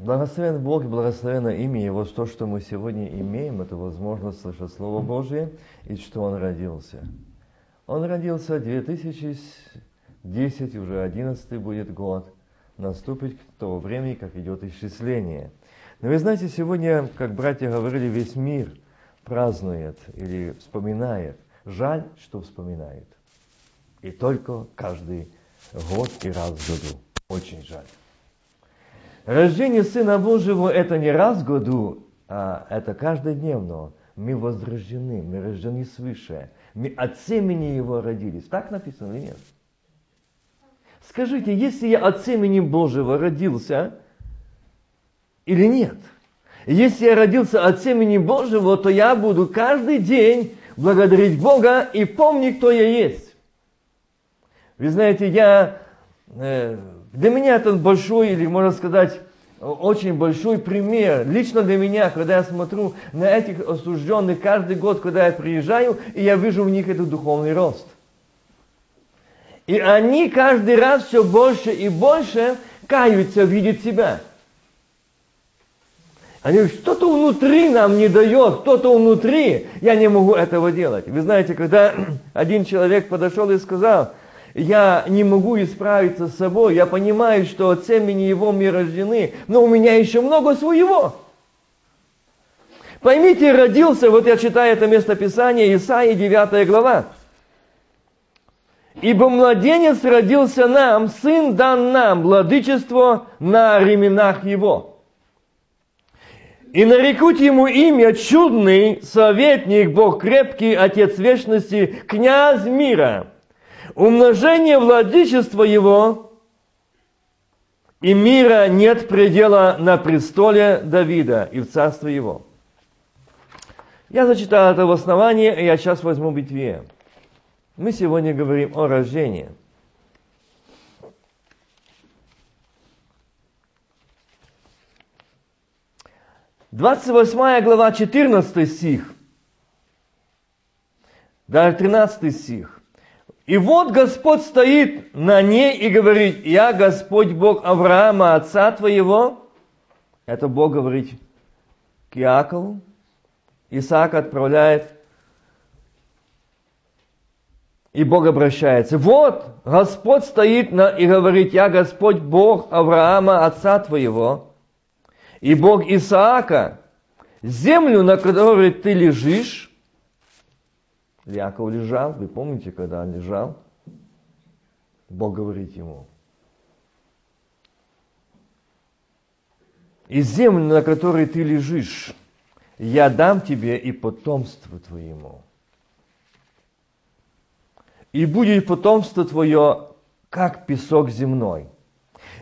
Благословен Бог и благословенно имя Его. То, что мы сегодня имеем, это возможность слышать Слово Божие и что Он родился. Он родился 2010, уже 11 будет год. Наступит к того времени, как идет исчисление. Но вы знаете, сегодня, как братья говорили, весь мир празднует или вспоминает. Жаль, что вспоминает. И только каждый год и раз в году. Очень жаль. Рождение Сына Божьего это не раз в году, а это каждодневно. Мы возрождены, мы рождены свыше. Мы от семени Его родились. Так написано или нет? Скажите, если я от семени Божьего родился или нет? Если я родился от семени Божьего, то я буду каждый день благодарить Бога и помнить, кто я есть. Вы знаете, я э, для меня это большой, или можно сказать, очень большой пример. Лично для меня, когда я смотрю на этих осужденных каждый год, когда я приезжаю, и я вижу в них этот духовный рост. И они каждый раз все больше и больше каются, видят себя. Они говорят, что-то внутри нам не дает, кто-то внутри, я не могу этого делать. Вы знаете, когда один человек подошел и сказал, я не могу исправиться с собой, я понимаю, что от семени его мы рождены, но у меня еще много своего. Поймите, родился, вот я читаю это местописание, Исаия 9 глава. Ибо младенец родился нам, сын дан нам, владычество на ременах его. И нарекут ему имя чудный, советник, Бог крепкий, Отец вечности, князь мира – умножение владычества его, и мира нет предела на престоле Давида и в царстве его. Я зачитал это в основании, и я сейчас возьму битве. Мы сегодня говорим о рождении. Двадцать восьмая глава, 14 стих. Даже 13 стих. И вот Господь стоит на ней и говорит, я Господь Бог Авраама, отца твоего. Это Бог говорит к Иакову. Исаак отправляет, и Бог обращается. Вот Господь стоит на, и говорит, я Господь Бог Авраама, отца твоего, и Бог Исаака, землю, на которой ты лежишь, Яков лежал, вы помните, когда он лежал? Бог говорит ему, и землю, на которой ты лежишь, я дам тебе и потомству твоему. И будет потомство твое, как песок земной.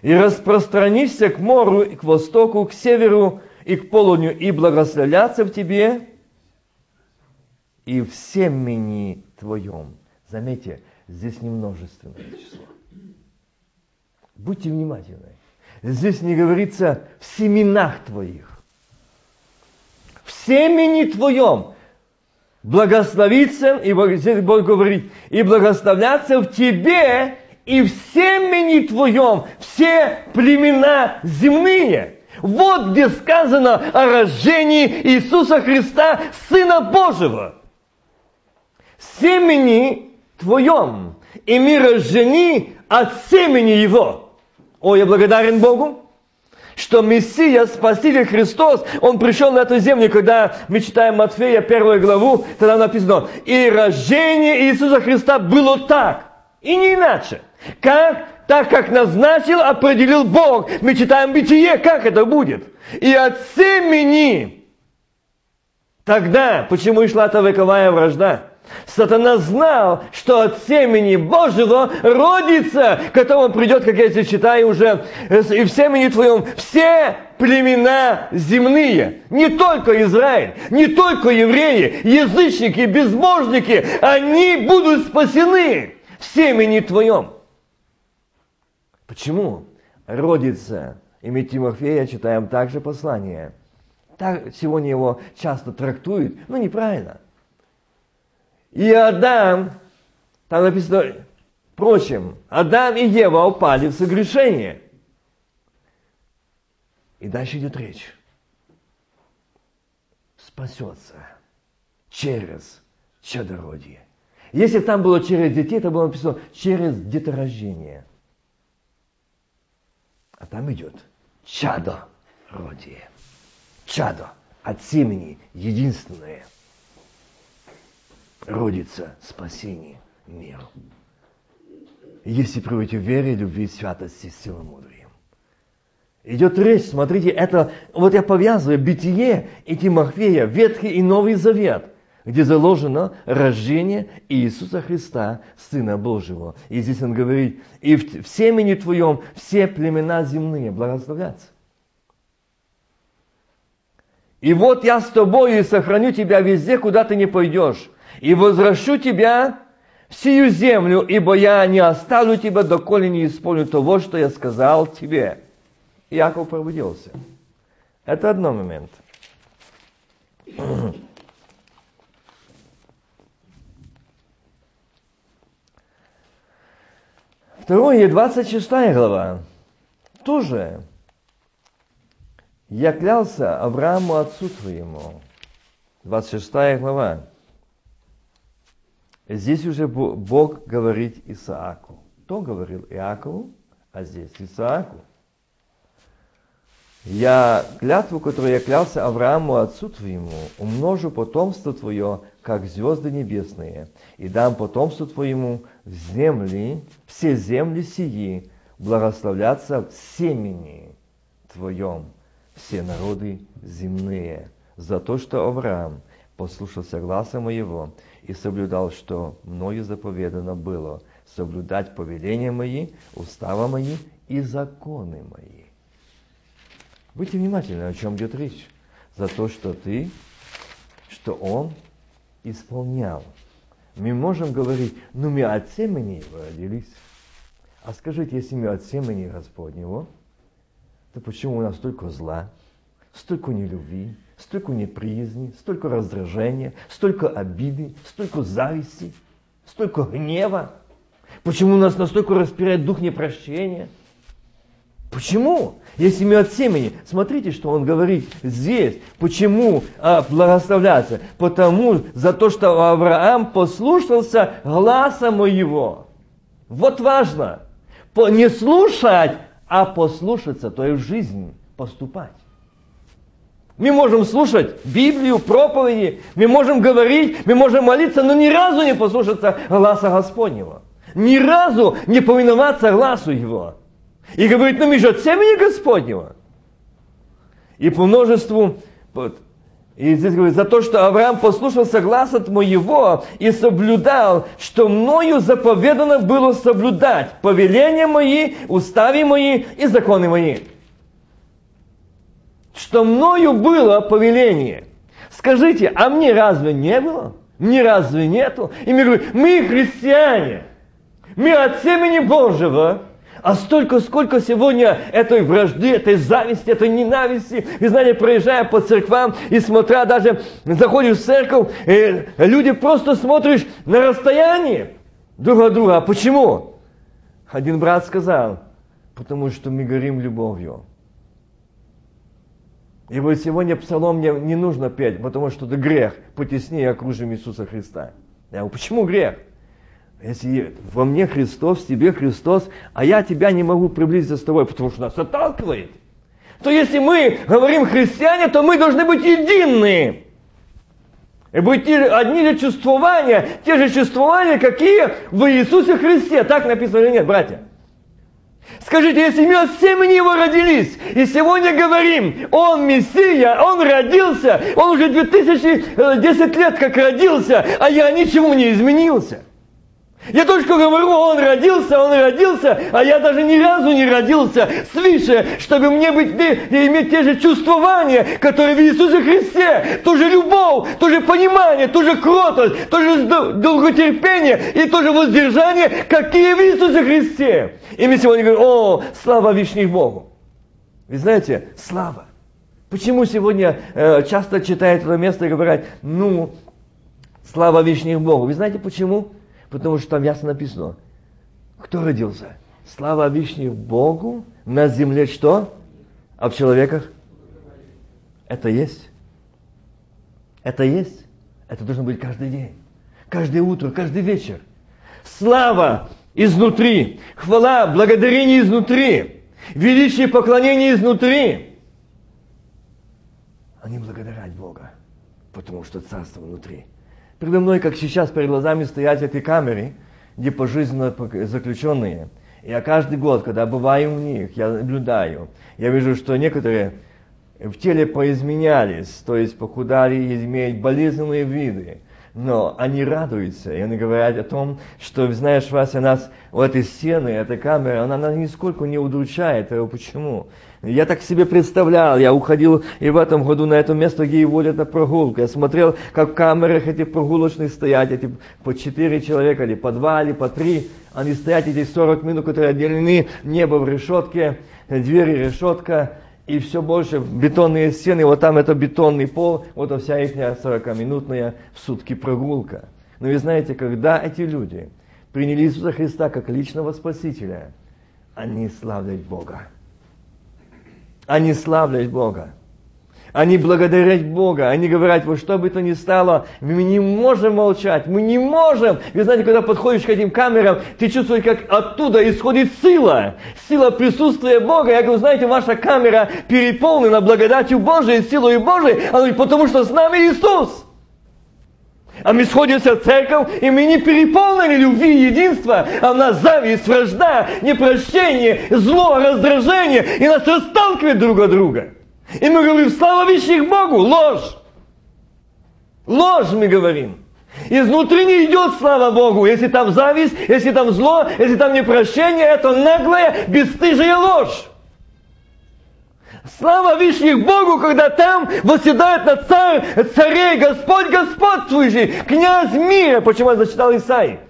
И распространишься к морю, и к востоку, к северу и к полудню, и благословляться в тебе, и в семени твоем. Заметьте, здесь не множественное число. Будьте внимательны. Здесь не говорится в семенах твоих. В семени твоем благословиться, и здесь Бог говорит, и благословляться в тебе и в семени твоем все племена земные. Вот где сказано о рождении Иисуса Христа, Сына Божьего семени твоем, и мира жени от семени его. О, я благодарен Богу, что Мессия, Спаситель Христос, Он пришел на эту землю, когда мы читаем Матфея первую главу, тогда написано, и рождение Иисуса Христа было так, и не иначе. Как? Так, как назначил, определил Бог. Мы читаем Бытие, как это будет. И от семени. Тогда, почему и шла эта вековая вражда? Сатана знал, что от семени Божьего родится, к которому придет, как я здесь читаю уже, и в семени твоем все племена земные. Не только Израиль, не только евреи, язычники, безбожники, они будут спасены в семени твоем. Почему? Родится. Имя Тимофея читаем также послание. Так сегодня его часто трактуют, но неправильно – и Адам, там написано, впрочем, Адам и Ева упали в согрешение. И дальше идет речь. Спасется через чадородие. Если там было через детей, то было написано через деторождение. А там идет чадородие. Чадо от семени единственное родится спасение миру. Если приводите в вере, любви, святости, силомудрием. Идет речь, смотрите, это, вот я повязываю бытие и Тимофея, Ветхий и Новый Завет – где заложено рождение Иисуса Христа, Сына Божьего. И здесь он говорит, и в, в семени твоем все племена земные благословятся. И вот я с тобой и сохраню тебя везде, куда ты не пойдешь. И возвращу тебя в сию землю, ибо я не оставлю тебя, доколе не исполню того, что я сказал тебе. Иаков пробудился. Это одно момент. Второе, 26 глава. Тоже. Я клялся Аврааму отцу твоему. 26 глава. Здесь уже Бог говорит Исааку. Кто говорил Иакову, а здесь Исааку. Я клятву, которую я клялся Аврааму, отцу твоему, умножу потомство твое, как звезды небесные, и дам потомству твоему земли, все земли сии, благословляться в семени твоем, все народы земные, за то, что Авраам послушался гласа моего и соблюдал, что мною заповедано было, соблюдать повеления мои, устава мои и законы мои. Будьте внимательны, о чем идет речь. За то, что ты, что он исполнял. Мы можем говорить, ну мы от семени его родились. А скажите, если мы от семени Господнего, то почему у нас столько зла, столько нелюбви, столько неприязни, столько раздражения, столько обиды, столько зависти, столько гнева? Почему нас настолько распирает дух непрощения? Почему? Если мы от семени, смотрите, что он говорит здесь. Почему а, благословляться? Потому за то, что Авраам послушался гласа моего. Вот важно. Не слушать, а послушаться, то есть в жизнь поступать. Мы можем слушать Библию, проповеди, мы можем говорить, мы можем молиться, но ни разу не послушаться гласа Господнего. Ни разу не повиноваться глазу Его. И говорит, мы же от семени Господнего. И по множеству, вот, и здесь говорит, за то, что Авраам послушался глаз от моего и соблюдал, что мною заповедано было соблюдать повеления мои, устави мои и законы мои. Что мною было повеление. Скажите, а мне разве не было? Мне разве нету? И мы говорим, мы христиане, мы от семени Божьего, а столько, сколько сегодня этой вражды, этой зависти, этой ненависти. Вы знаете, проезжая по церквам и смотря даже, заходишь в церковь, и люди просто смотришь на расстоянии друг от друга. А почему? Один брат сказал, потому что мы горим любовью. И вот сегодня псалом мне не нужно петь, потому что это грех. Потеснее окружим Иисуса Христа. Я говорю, почему грех? Если во мне Христос, в тебе Христос, а я тебя не могу приблизиться с тобой, потому что нас отталкивает, то если мы говорим христиане, то мы должны быть едины. И быть одни же чувствования, те же чувствования, какие в Иисусе Христе. Так написано или нет, братья? Скажите, если мы от семени его родились, и сегодня говорим, он Мессия, он родился, он уже 2010 лет как родился, а я ничему не изменился. Я только говорю, он родился, он родился, а я даже ни разу не родился свыше, чтобы мне быть, иметь те же чувствования, которые в Иисусе Христе. То же любовь, то же понимание, то же кротость, то же долготерпение и то же воздержание, какие в Иисусе Христе. И мы сегодня говорим, о, слава Вишних Богу. Вы знаете, слава. Почему сегодня э, часто читают это место и говорят, ну, слава Вишних Богу. Вы знаете почему? Потому что там ясно написано, кто родился? Слава Вишне Богу, на земле что? А в человеках? Это есть. Это есть. Это должно быть каждый день. Каждое утро, каждый вечер. Слава изнутри. Хвала, благодарение изнутри. Величие поклонение изнутри. Не благодарять Бога, потому что царство внутри. Передо мной, как сейчас, перед глазами стоят эти камеры, где пожизненно заключенные. Я каждый год, когда бываю у них, я наблюдаю, я вижу, что некоторые в теле поизменялись, то есть похудали, имеют болезненные виды. Но они радуются, и они говорят о том, что, знаешь, Вася, нас, у этой стены, эта камера, она нас нисколько не удручает. Почему? Я так себе представлял, я уходил и в этом году на это место, где и водят на прогулку. Я смотрел, как в камерах эти прогулочные стоят, эти по четыре человека, или по два, или по три. Они стоят эти 40 минут, которые отделены, небо в решетке, двери решетка, и все больше бетонные стены, вот там это бетонный пол, вот вся их 40-минутная в сутки прогулка. Но вы знаете, когда эти люди приняли Иисуса Христа как личного Спасителя, они славят Бога. Они славят Бога. Они благодарят Бога, они говорят, вот что бы то ни стало, мы не можем молчать, мы не можем. Вы знаете, когда подходишь к этим камерам, ты чувствуешь, как оттуда исходит сила, сила присутствия Бога. Я говорю, знаете, ваша камера переполнена благодатью Божией, силой Божией, потому что с нами Иисус. А мы сходимся в церковь, и мы не переполнены любви и единства, а у нас зависть, вражда, непрощение, зло, раздражение, и нас расталкивает друг от друга. И мы говорим, слава вещих Богу, ложь. Ложь мы говорим. Изнутри не идет слава Богу. Если там зависть, если там зло, если там непрощение, это наглая, бесстыжая ложь. Слава вишних Богу, когда там восседает на царь, царей, Господь господствующий, князь мира. Почему я зачитал Исаи?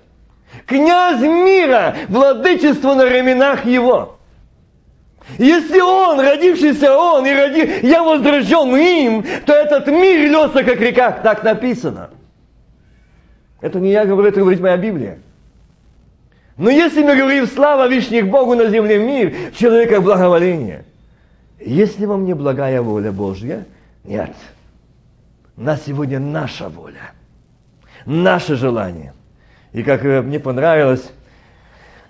Князь мира, владычество на ременах его. Если он, родившийся он, и роди... я возрожден им, то этот мир льется, как река, так написано. Это не я говорю, это говорит моя Библия. Но если мы говорим слава вишних Богу на земле мир, в человеках благоволение. Если вам не благая воля Божья, нет. На сегодня наша воля, наше желание. И как мне понравилось,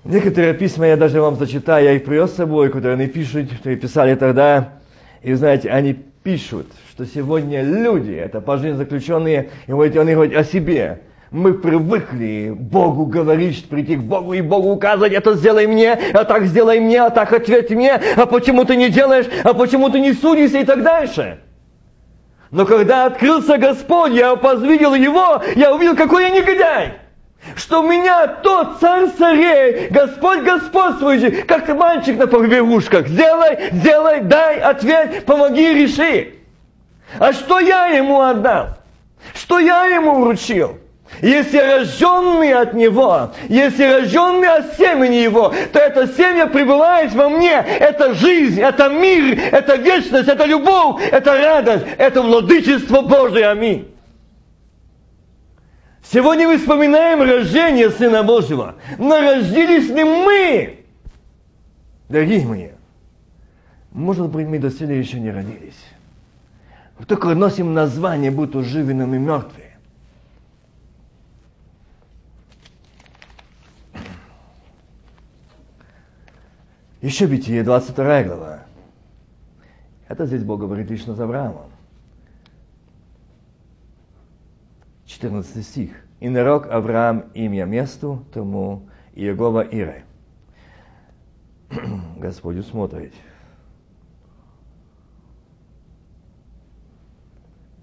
Некоторые письма я даже вам зачитаю, я их привез с собой, которые они пишут, писали тогда. И знаете, они пишут, что сегодня люди, это пожизненно заключенные, и вот они говорят о себе. Мы привыкли Богу говорить, прийти к Богу и Богу указывать, это сделай мне, а так сделай мне, а так ответь мне, а почему ты не делаешь, а почему ты не судишься и так дальше. Но когда открылся Господь, я возвидел Его, я увидел, какой я негодяй что меня тот царь царей, Господь господствующий, как мальчик на побегушках. Сделай, сделай, дай, ответь, помоги, реши. А что я ему отдал? Что я ему вручил? Если рожденный от Него, если рожденный от семени Его, то эта семя пребывает во мне. Это жизнь, это мир, это вечность, это любовь, это радость, это владычество Божие. Аминь. Сегодня мы вспоминаем рождение Сына Божьего. Но родились ли мы? Дорогие мои, может быть, мы до сюда еще не родились. Только носим название, будто живы, но мы мертвые. Еще Битие, 22 глава. Это здесь Бог говорит лично с Авраамом. 14 стих. «И нарок Авраам имя месту тому Иегова Ире». Господь усмотрит.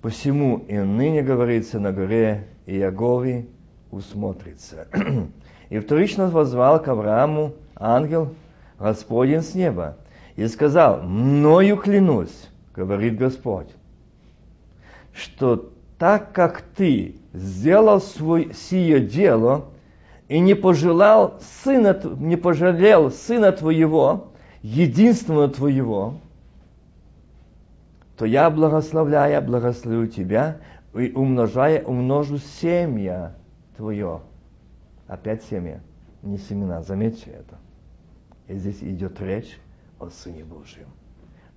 Посему и ныне говорится на горе Иегове усмотрится. и вторично возвал к Аврааму ангел Господень с неба и сказал, мною клянусь, говорит Господь, что так как ты сделал свой, сие дело и не пожелал сына, не пожалел сына твоего, единственного твоего, то я, благословляя, благословлю тебя и умножая, умножу семя твое. Опять семя, не семена, заметьте это. И здесь идет речь о Сыне Божьем,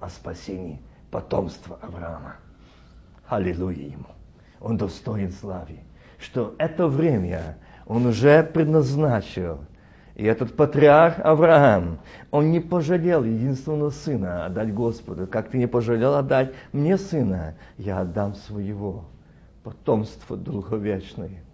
о спасении потомство Авраама. Аллилуйя ему. Он достоин славы. Что это время он уже предназначил. И этот патриарх Авраам, он не пожалел единственного сына отдать Господу. Как ты не пожалел отдать мне сына, я отдам своего. Потомство долговечное.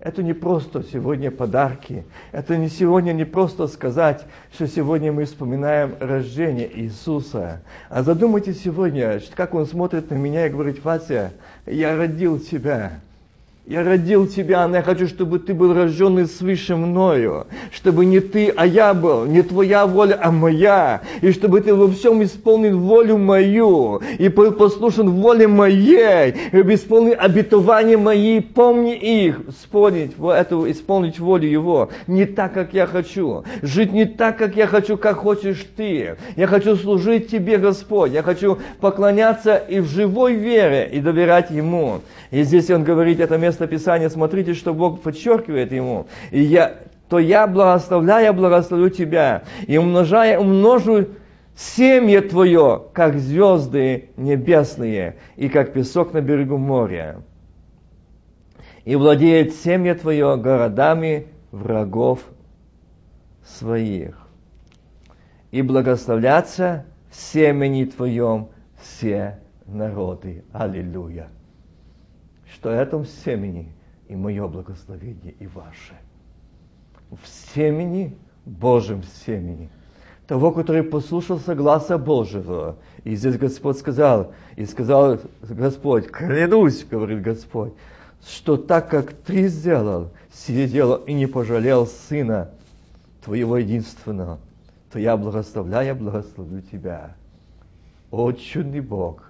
Это не просто сегодня подарки. Это не сегодня не просто сказать, что сегодня мы вспоминаем рождение Иисуса. А задумайтесь сегодня, как Он смотрит на меня и говорит, Вася, я родил тебя. Я родил тебя, но я хочу, чтобы ты был рожденный свыше мною, чтобы не ты, а я был, не твоя воля, а моя, и чтобы ты во всем исполнил волю мою, и был послушен воле моей, и исполнил обетования мои, помни их, исполнить, это, исполнить волю его, не так, как я хочу, жить не так, как я хочу, как хочешь ты. Я хочу служить тебе, Господь, я хочу поклоняться и в живой вере, и доверять ему. И здесь он говорит, это место место смотрите, что Бог подчеркивает ему. И я, то я благословляя, благословлю тебя, и умножая, умножу семье твое, как звезды небесные, и как песок на берегу моря. И владеет семье твое городами врагов своих. И благословляться в семени твоем все народы. Аллилуйя что этом семени и мое благословение, и ваше. В семени, Божьем семени, того, который послушался гласа Божьего. И здесь Господь сказал, и сказал Господь, клянусь, говорит Господь, что так как ты сделал, сие дело и не пожалел сына твоего единственного, то я благословляю, благословлю тебя. О, чудный Бог!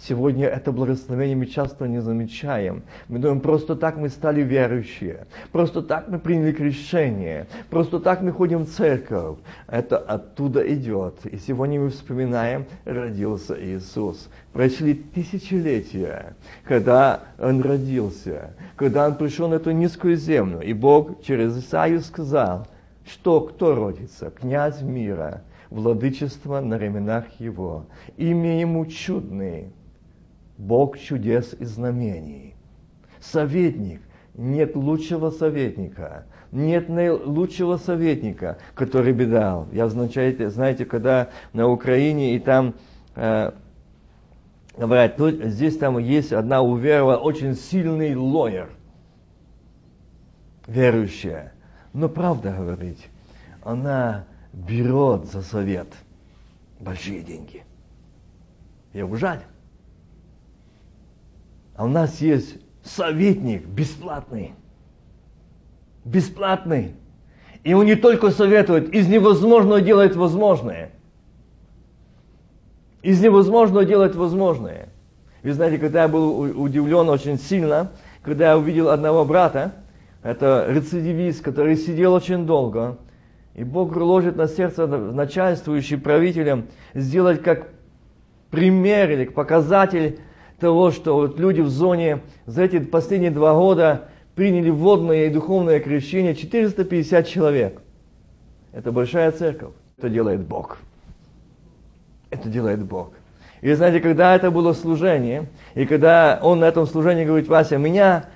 Сегодня это благословение мы часто не замечаем. Мы думаем, просто так мы стали верующие, просто так мы приняли крещение, просто так мы ходим в церковь. Это оттуда идет. И сегодня мы вспоминаем, родился Иисус. Прошли тысячелетия, когда Он родился, когда Он пришел на эту низкую землю. И Бог через Исаию сказал, что кто родится? Князь мира, владычество на ременах его. Имя ему чудный, Бог чудес и знамений. Советник. Нет лучшего советника. Нет лучшего советника, который бы дал. Я знаете, знаете, когда на Украине и там э, говорят, тут, здесь там есть одна уверовала очень сильный лоер, верующая. Но правда говорить, она берет за совет большие деньги. Ее жаль. А у нас есть советник бесплатный. Бесплатный. И он не только советует, из невозможного делает возможное. Из невозможного делает возможное. Вы знаете, когда я был удивлен очень сильно, когда я увидел одного брата, это рецидивист, который сидел очень долго, и Бог ложит на сердце начальствующий правителям сделать как пример или показатель того, что вот люди в зоне за эти последние два года приняли водное и духовное крещение 450 человек. Это большая церковь. Это делает Бог. Это делает Бог. И знаете, когда это было служение, и когда он на этом служении говорит, Вася, меня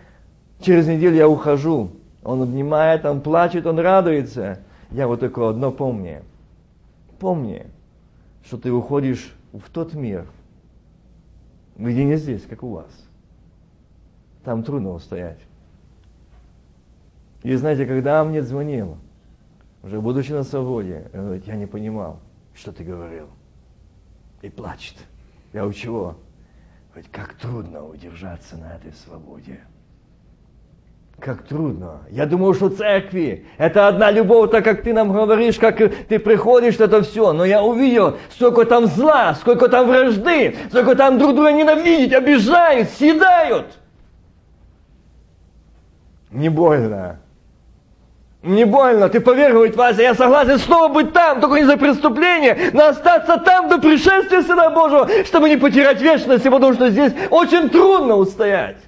через неделю я ухожу. Он обнимает, он плачет, он радуется. Я вот только одно помню. Помни, что ты уходишь в тот мир, где не здесь, как у вас. Там трудно устоять. И знаете, когда мне звонил, уже будучи на свободе, он говорит, я не понимал, что ты говорил. И плачет. Я у чего? Говорит, как трудно удержаться на этой свободе. Как трудно. Я думал, что церкви это одна любовь, так как ты нам говоришь, как ты приходишь, это все. Но я увидел, сколько там зла, сколько там вражды, сколько там друг друга ненавидеть, обижают, съедают. Не больно. Не больно, ты говорит Вася, я согласен снова быть там, только не за преступление, но остаться там до пришествия Сына Божьего, чтобы не потерять вечность, потому что здесь очень трудно устоять.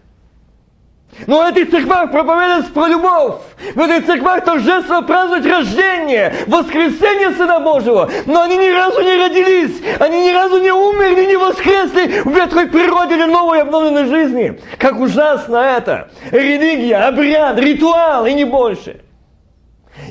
Но в этих церквах проповедуется про любовь. В этих церквах торжественно празднуют рождение, воскресение Сына Божьего. Но они ни разу не родились, они ни разу не умерли, не воскресли в ветхой природе или новой обновленной жизни. Как ужасно это! Религия, обряд, ритуал и не больше.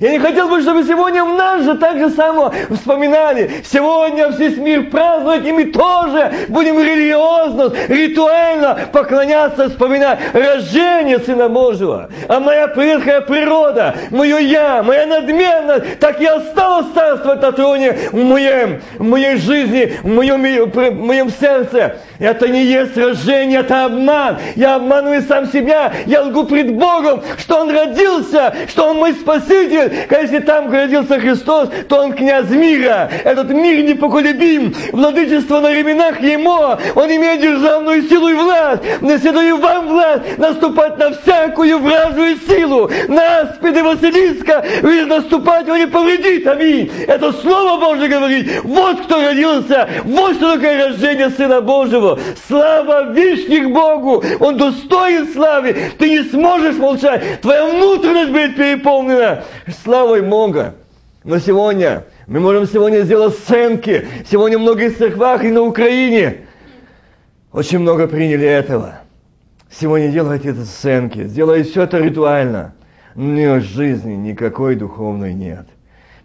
Я не хотел бы, чтобы сегодня в нас же так же само вспоминали. Сегодня весь мир празднует, и мы тоже будем религиозно, ритуально поклоняться, вспоминать рождение Сына Божьего. А моя ветхая природа, мое я, моя надменность, так и осталось царствовать на троне в, моем, в моей жизни, в моем, в моем сердце. Это не есть рождение, это обман. Я обманываю сам себя, я лгу пред Богом, что Он родился, что Он мой Спаситель, если там родился Христос, то Он князь мира. Этот мир непоколебим. Владычество на ременах Ему. Он имеет державную силу и власть. Наседаю вам власть наступать на всякую вражую силу. На аспиды Василиска вы наступать его не повредит. Аминь. Это Слово Божье говорит. Вот кто родился. Вот что такое рождение Сына Божьего. Слава вишних Богу. Он достоин славы. Ты не сможешь молчать. Твоя внутренность будет переполнена славой Бога. Но сегодня, мы можем сегодня сделать сценки. Сегодня в многих церквах и на Украине очень много приняли этого. Сегодня делайте это сценки, сделайте все это ритуально. Но жизни никакой духовной нет.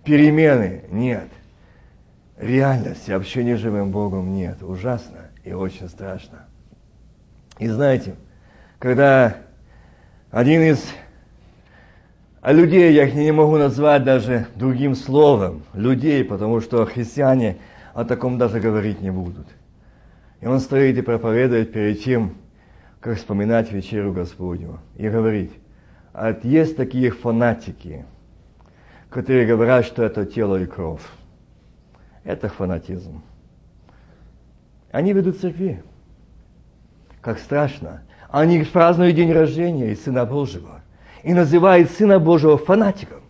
Перемены нет. Реальности общения с живым Богом нет. Ужасно и очень страшно. И знаете, когда один из а людей я их не могу назвать даже другим словом, людей, потому что христиане о таком даже говорить не будут. И он стоит и проповедует перед тем, как вспоминать вечеру Господню. И говорит, а есть такие фанатики, которые говорят, что это тело и кровь. Это фанатизм. Они ведут церкви. Как страшно. Они празднуют день рождения и Сына Божьего и называет Сына Божьего фанатиком.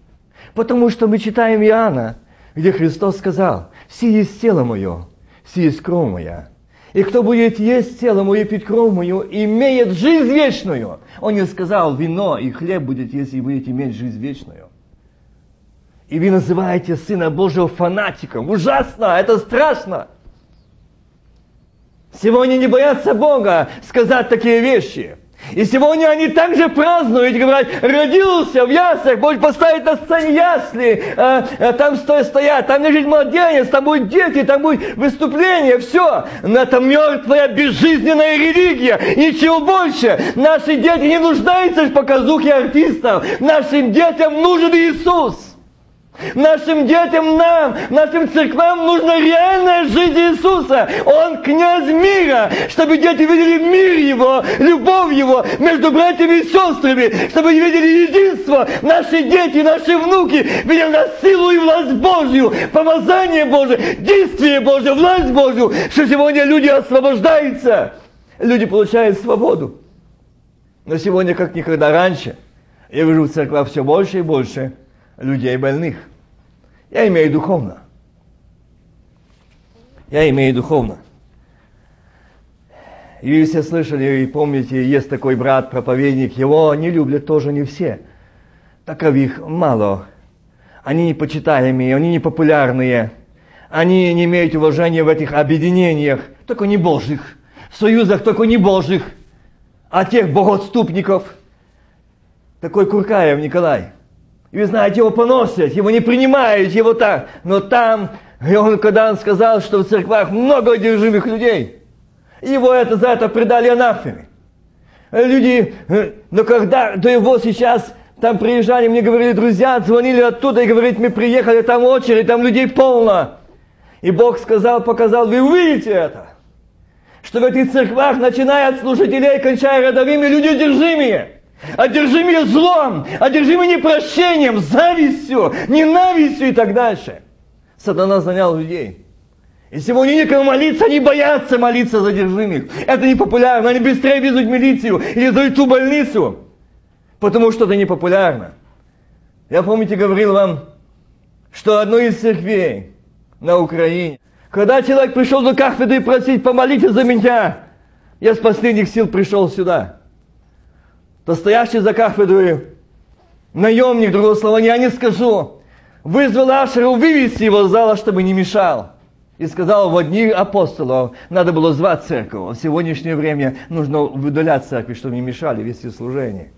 Потому что мы читаем Иоанна, где Христос сказал, «Си есть тело мое, си есть кровь моя». И кто будет есть тело мое и пить кровь мою, имеет жизнь вечную. Он не сказал, вино и хлеб будет есть, и будете иметь жизнь вечную. И вы называете Сына Божьего фанатиком. Ужасно, это страшно. Сегодня не боятся Бога сказать такие вещи. И сегодня они также празднуют, говорят, родился в яслях, Бог поставить на сцене ясли, а, а, там сто, стоят, там лежит младенец, там будут дети, там будет выступление, все. Но это мертвая, безжизненная религия, ничего больше. Наши дети не нуждаются в показухе артистов, нашим детям нужен Иисус. Нашим детям, нам, нашим церквам нужна реальная жизнь Иисуса. Он князь мира, чтобы дети видели мир Его, любовь Его между братьями и сестрами, чтобы видели единство. Наши дети, наши внуки видели на силу и власть Божью, помазание Божие, действие Божье, власть Божью, что сегодня люди освобождаются, люди получают свободу. Но сегодня, как никогда раньше, я вижу в церквах все больше и больше – людей больных. Я имею духовно. Я имею духовно. И все слышали и помните, есть такой брат, проповедник, его не любят тоже не все. Таковых мало. Они непочитаемые, они непопулярные. Они не имеют уважения в этих объединениях, только не божьих. В союзах только не божьих. А тех богоотступников. Такой Куркаев Николай – и вы знаете, его поносят, его не принимают, его так. Но там, и он, когда он сказал, что в церквах много одержимых людей, его это, за это предали анафеме. Люди, э, но когда до его сейчас там приезжали, мне говорили друзья, звонили оттуда и говорят, мы приехали, там очередь, там людей полно. И Бог сказал, показал, вы увидите это. Что в этих церквах, начиная от служителей, кончая родовыми, люди одержимые одержимые злом, одержимые непрощением, завистью, ненавистью и так дальше. Сатана занял людей. И сегодня некому молиться, они боятся молиться за одержимых. Это не популярно, они быстрее везут в милицию или за ту больницу, потому что это не популярно. Я, помните, говорил вам, что одной из церквей на Украине, когда человек пришел до кафедры и просить, помолите за меня, я с последних сил пришел сюда – то стоящий за кафедрой наемник, другого слова я не скажу, вызвал Ашера вывести его из зала, чтобы не мешал. И сказал, в одни апостолов надо было звать церковь. В сегодняшнее время нужно выдалять церкви, чтобы не мешали вести служение.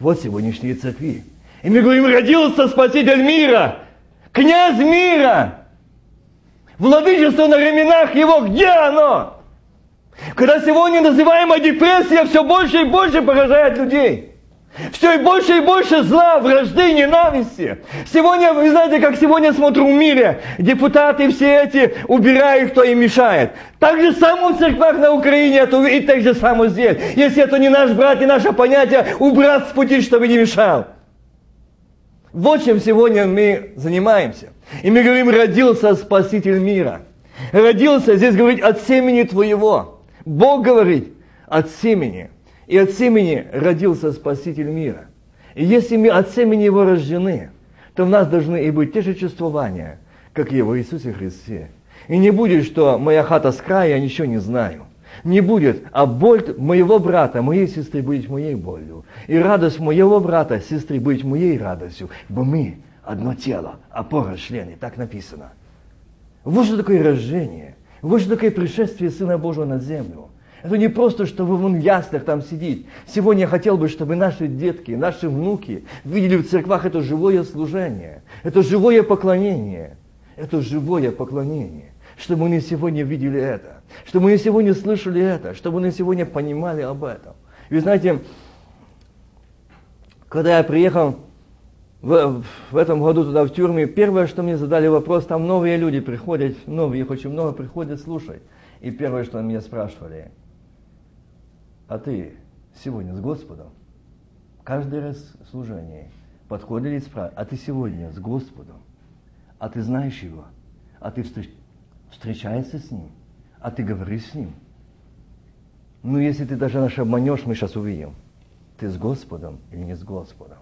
Вот сегодняшние церкви. И мы говорим, родился Спаситель мира, князь мира. Владычество на временах его, где оно? Когда сегодня называемая депрессия все больше и больше поражает людей. Все и больше и больше зла, вражды, ненависти. Сегодня, вы знаете, как сегодня смотрю в мире, депутаты все эти убирают, кто им мешает. Так же само в церквах на Украине, это и так же само здесь. Если это не наш брат и наше понятие, убрать с пути, чтобы не мешал. Вот чем сегодня мы занимаемся. И мы говорим, родился Спаситель мира. Родился, здесь говорить, от семени твоего. Бог говорит, от семени. И от семени родился Спаситель мира. И если мы от семени Его рождены, то в нас должны и быть те же чувствования, как и в Иисусе Христе. И не будет, что моя хата с края, я ничего не знаю. Не будет, а боль моего брата, моей сестры будет моей болью. И радость моего брата, сестры будет моей радостью. Бо мы одно тело, опора члены, так написано. Вот что такое рождение. Вот что такое пришествие Сына Божьего на землю. Это не просто, что вы вон яслях там сидите. Сегодня я хотел бы, чтобы наши детки, наши внуки видели в церквах это живое служение, это живое поклонение, это живое поклонение. Чтобы мы сегодня видели это, чтобы мы сегодня слышали это, чтобы мы сегодня понимали об этом. Вы знаете, когда я приехал в, в этом году туда в тюрьме, первое, что мне задали вопрос, там новые люди приходят, новые, их очень много приходят слушать. И первое, что меня спрашивали, а ты сегодня с Господом? Каждый раз в служении подходили и спрашивали, а ты сегодня с Господом? А ты знаешь Его? А ты встречаешься с Ним? А ты говоришь с Ним? Ну, если ты даже наш обманешь, мы сейчас увидим. Ты с Господом или не с Господом?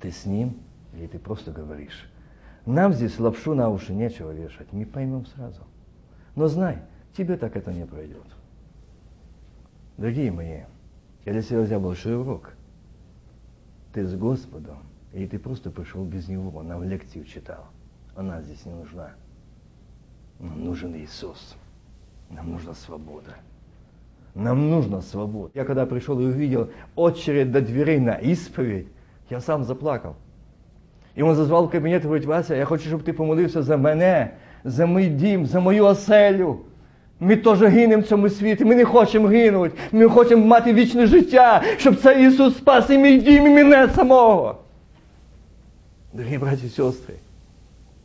Ты с Ним или ты просто говоришь? Нам здесь лапшу на уши нечего вешать, мы поймем сразу. Но знай, тебе так это не пройдет. Дорогие мои, я для себя взял большой урок. Ты с Господом, или ты просто пришел без Него, нам лекцию читал. Она здесь не нужна. Нам нужен Иисус. Нам нужна свобода. Нам нужна свобода. Я когда пришел и увидел очередь до дверей на исповедь, я сам заплакал. И он зазвал в кабинет и говорит, Вася, я хочу, чтобы ты помолився за мене, за мій дім, за мою оселю. Ми теж гинемо в цьому світі, ми не хочемо гинути, ми хочемо мати вічне життя, щоб цей Ісус спас і мій дім, і мене самого. Дорогі браті и сестры,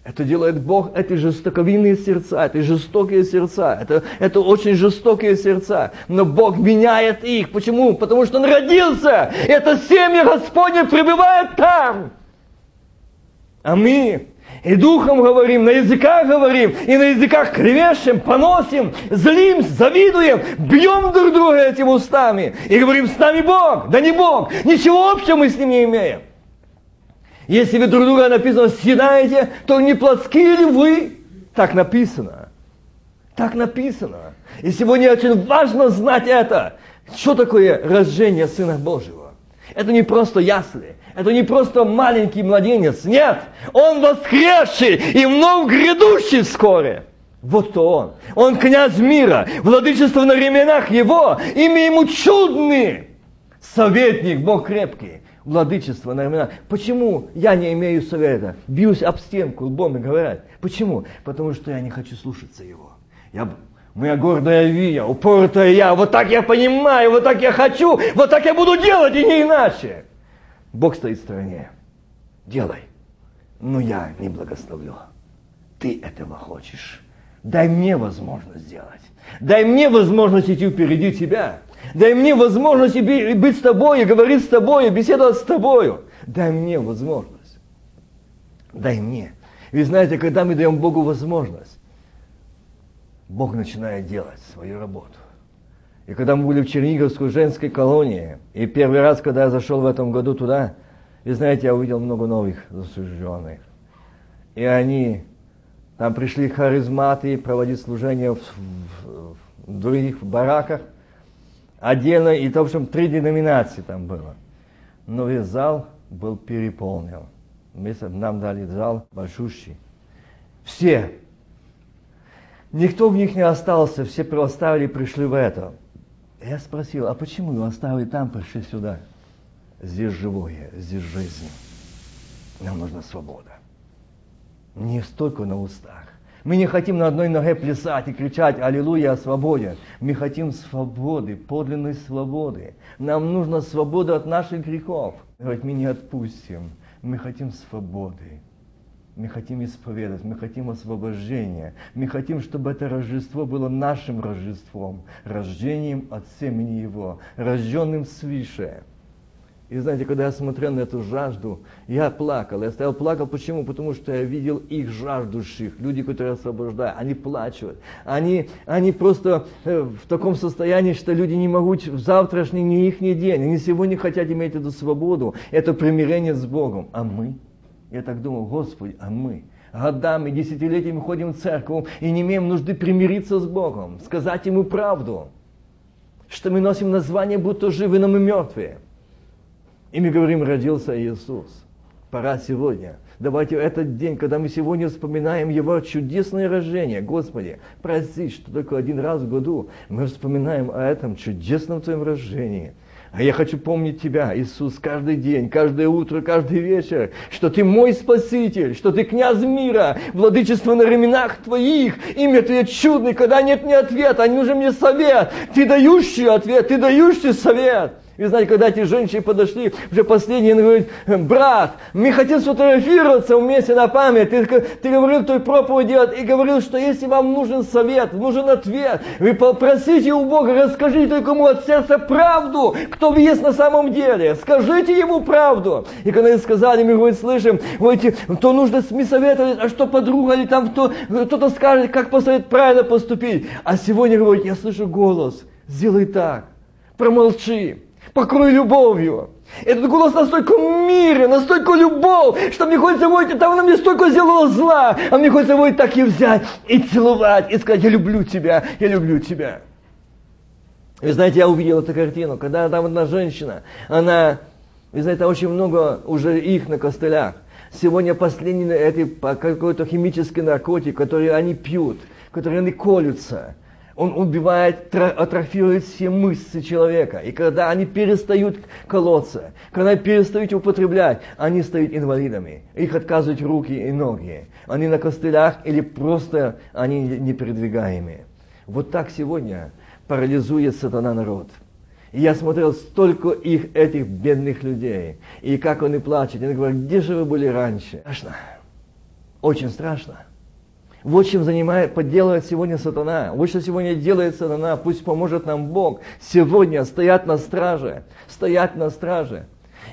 Это делает Бог, это жестоковинные сердца, это жестокие сердца, это, это очень жестокие сердца. Но Бог меняет их. Почему? Потому что Он родился. Это семя Господне пребывает там. А мы и духом говорим, на языках говорим, и на языках кривешим, поносим, злим, завидуем, бьем друг друга этими устами. И говорим, с нами Бог, да не Бог, ничего общего мы с ним не имеем. Если вы друг друга написано съедаете, то не плотские ли вы? Так написано. Так написано. И сегодня очень важно знать это. Что такое рождение Сына Божьего? Это не просто ясли. Это не просто маленький младенец. Нет. Он воскресший и вновь грядущий вскоре. Вот кто он. Он князь мира, владычество на временах его, имя ему чудный. Советник, Бог крепкий, владычество на временах. Почему я не имею совета? Бьюсь об стенку, лбом и говорят. Почему? Потому что я не хочу слушаться его. Я Моя гордая Вия, упоротая я, вот так я понимаю, вот так я хочу, вот так я буду делать и не иначе. Бог стоит в стороне. Делай. Но я не благословлю. Ты этого хочешь. Дай мне возможность сделать. Дай мне возможность идти впереди тебя. Дай мне возможность быть с тобой, и говорить с тобой, и беседовать с тобою. Дай мне возможность. Дай мне. Вы знаете, когда мы даем Богу возможность, Бог начинает делать свою работу. И когда мы были в Черниговской женской колонии, и первый раз, когда я зашел в этом году туда, вы знаете, я увидел много новых засужденных. И они, там пришли харизматы проводить служение в, в, в других бараках, отдельно, и, в общем, три деноминации там было. но весь зал был переполнен. Мы, нам дали зал большущий. Все. Никто в них не остался, все оставили пришли в это. Я спросил, а почему вы оставили там, пришли сюда? Здесь живое, здесь жизнь. Нам нужна свобода. Не столько на устах. Мы не хотим на одной ноге плясать и кричать «Аллилуйя, о свободе». Мы хотим свободы, подлинной свободы. Нам нужна свобода от наших грехов. Говорит, мы не отпустим. Мы хотим свободы. Мы хотим исповедать, мы хотим освобождения. Мы хотим, чтобы это Рождество было нашим Рождеством, рождением от семени Его, рожденным свыше. И знаете, когда я смотрел на эту жажду, я плакал. Я стоял плакал. Почему? Потому что я видел их жаждущих, люди, которые освобождают. Они плачут. Они, они просто э, в таком состоянии, что люди не могут в завтрашний, не их день. Они сегодня хотят иметь эту свободу, это примирение с Богом. А мы? Я так думал, Господи, а мы? годами, десятилетиями ходим в церковь и не имеем нужды примириться с Богом, сказать Ему правду, что мы носим название, будто живы, но мы мертвые. И мы говорим, родился Иисус. Пора сегодня. Давайте этот день, когда мы сегодня вспоминаем Его чудесное рождение. Господи, прости, что только один раз в году мы вспоминаем о этом чудесном Твоем рождении. А я хочу помнить Тебя, Иисус, каждый день, каждое утро, каждый вечер, что Ты мой Спаситель, что Ты князь мира, владычество на ременах Твоих, имя Твое чудное, когда нет ни ответа, а нужен мне совет. Ты дающий ответ, Ты дающий совет. И знаете, когда эти женщины подошли, уже последние, он говорит, брат, мы хотим сфотографироваться вместе на память. Ты, ты говорил той проповеди и говорил, что если вам нужен совет, нужен ответ, вы попросите у Бога, расскажите только ему от сердца правду, кто вы есть на самом деле. Скажите ему правду. И когда они сказали, мы говорит, слышим, говорите, то нужно мне советовать, а что подруга или там кто, кто-то скажет, как посоветовать правильно поступить. А сегодня говорит, я слышу голос, сделай так, промолчи покрой любовью. Этот голос настолько мире, настолько любовь, что мне хочется его, там она мне столько сделала зла, а мне хочется его так и взять, и целовать, и сказать, я люблю тебя, я люблю тебя. Вы знаете, я увидел эту картину, когда там одна женщина, она, вы знаете, очень много уже их на костылях. Сегодня последний это какой-то химический наркотик, который они пьют, который они колются. Он убивает, атрофирует все мышцы человека. И когда они перестают колоться, когда перестают употреблять, они стают инвалидами. Их отказывают руки и ноги. Они на костылях или просто они непередвигаемые. Вот так сегодня парализует сатана народ. И я смотрел столько их, этих бедных людей. И как они плачут. Они говорят, где же вы были раньше? Страшно. Очень страшно. Вот чем занимает, подделывает сегодня сатана. Вот что сегодня делает сатана. Пусть поможет нам Бог. Сегодня стоять на страже. Стоять на страже.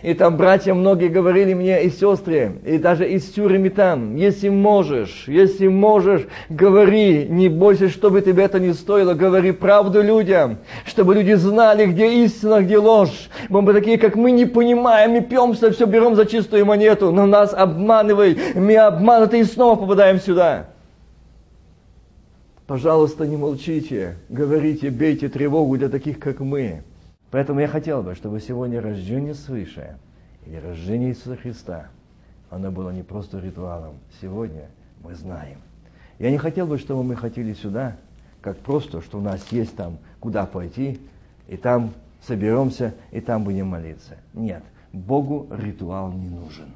И там братья многие говорили мне, и сестры, и даже из тюрьмы там, если можешь, если можешь, говори, не бойся, чтобы тебе это не стоило, говори правду людям, чтобы люди знали, где истина, где ложь. Мы такие, как мы, не понимаем, мы пьемся, все берем за чистую монету, но нас обманывай, мы обмануты и снова попадаем сюда. Пожалуйста, не молчите, говорите, бейте тревогу для таких, как мы. Поэтому я хотел бы, чтобы сегодня рождение свыше, или рождение Иисуса Христа, оно было не просто ритуалом. Сегодня мы знаем. Я не хотел бы, чтобы мы хотели сюда, как просто, что у нас есть там куда пойти, и там соберемся, и там будем молиться. Нет, Богу ритуал не нужен.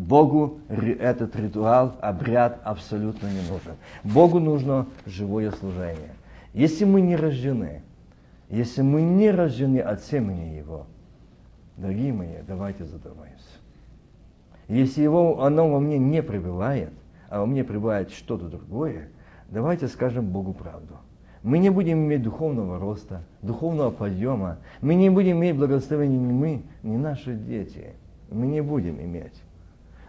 Богу этот ритуал, обряд абсолютно не нужен. Богу нужно живое служение. Если мы не рождены, если мы не рождены от семени Его, дорогие мои, давайте задумаемся. Если его, оно во мне не пребывает, а во мне пребывает что-то другое, давайте скажем Богу правду. Мы не будем иметь духовного роста, духовного подъема. Мы не будем иметь благословения ни мы, ни наши дети. Мы не будем иметь.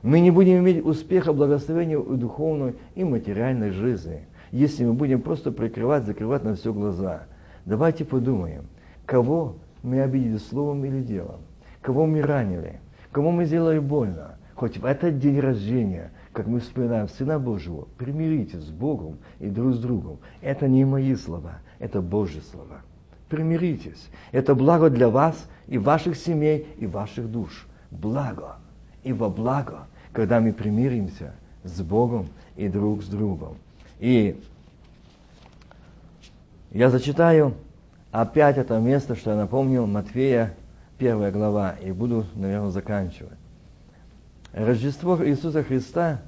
Мы не будем иметь успеха, благословения и духовной, и материальной жизни, если мы будем просто прикрывать, закрывать на все глаза. Давайте подумаем, кого мы обидели словом или делом, кого мы ранили, кому мы сделали больно. Хоть в этот день рождения, как мы вспоминаем Сына Божьего, примиритесь с Богом и друг с другом. Это не мои слова, это Божьи слова. Примиритесь. Это благо для вас и ваших семей, и ваших душ. Благо. И во благо, когда мы примиримся с Богом и друг с другом. И я зачитаю опять это место, что я напомнил, Матфея, первая глава, и буду, наверное, заканчивать. Рождество Иисуса Христа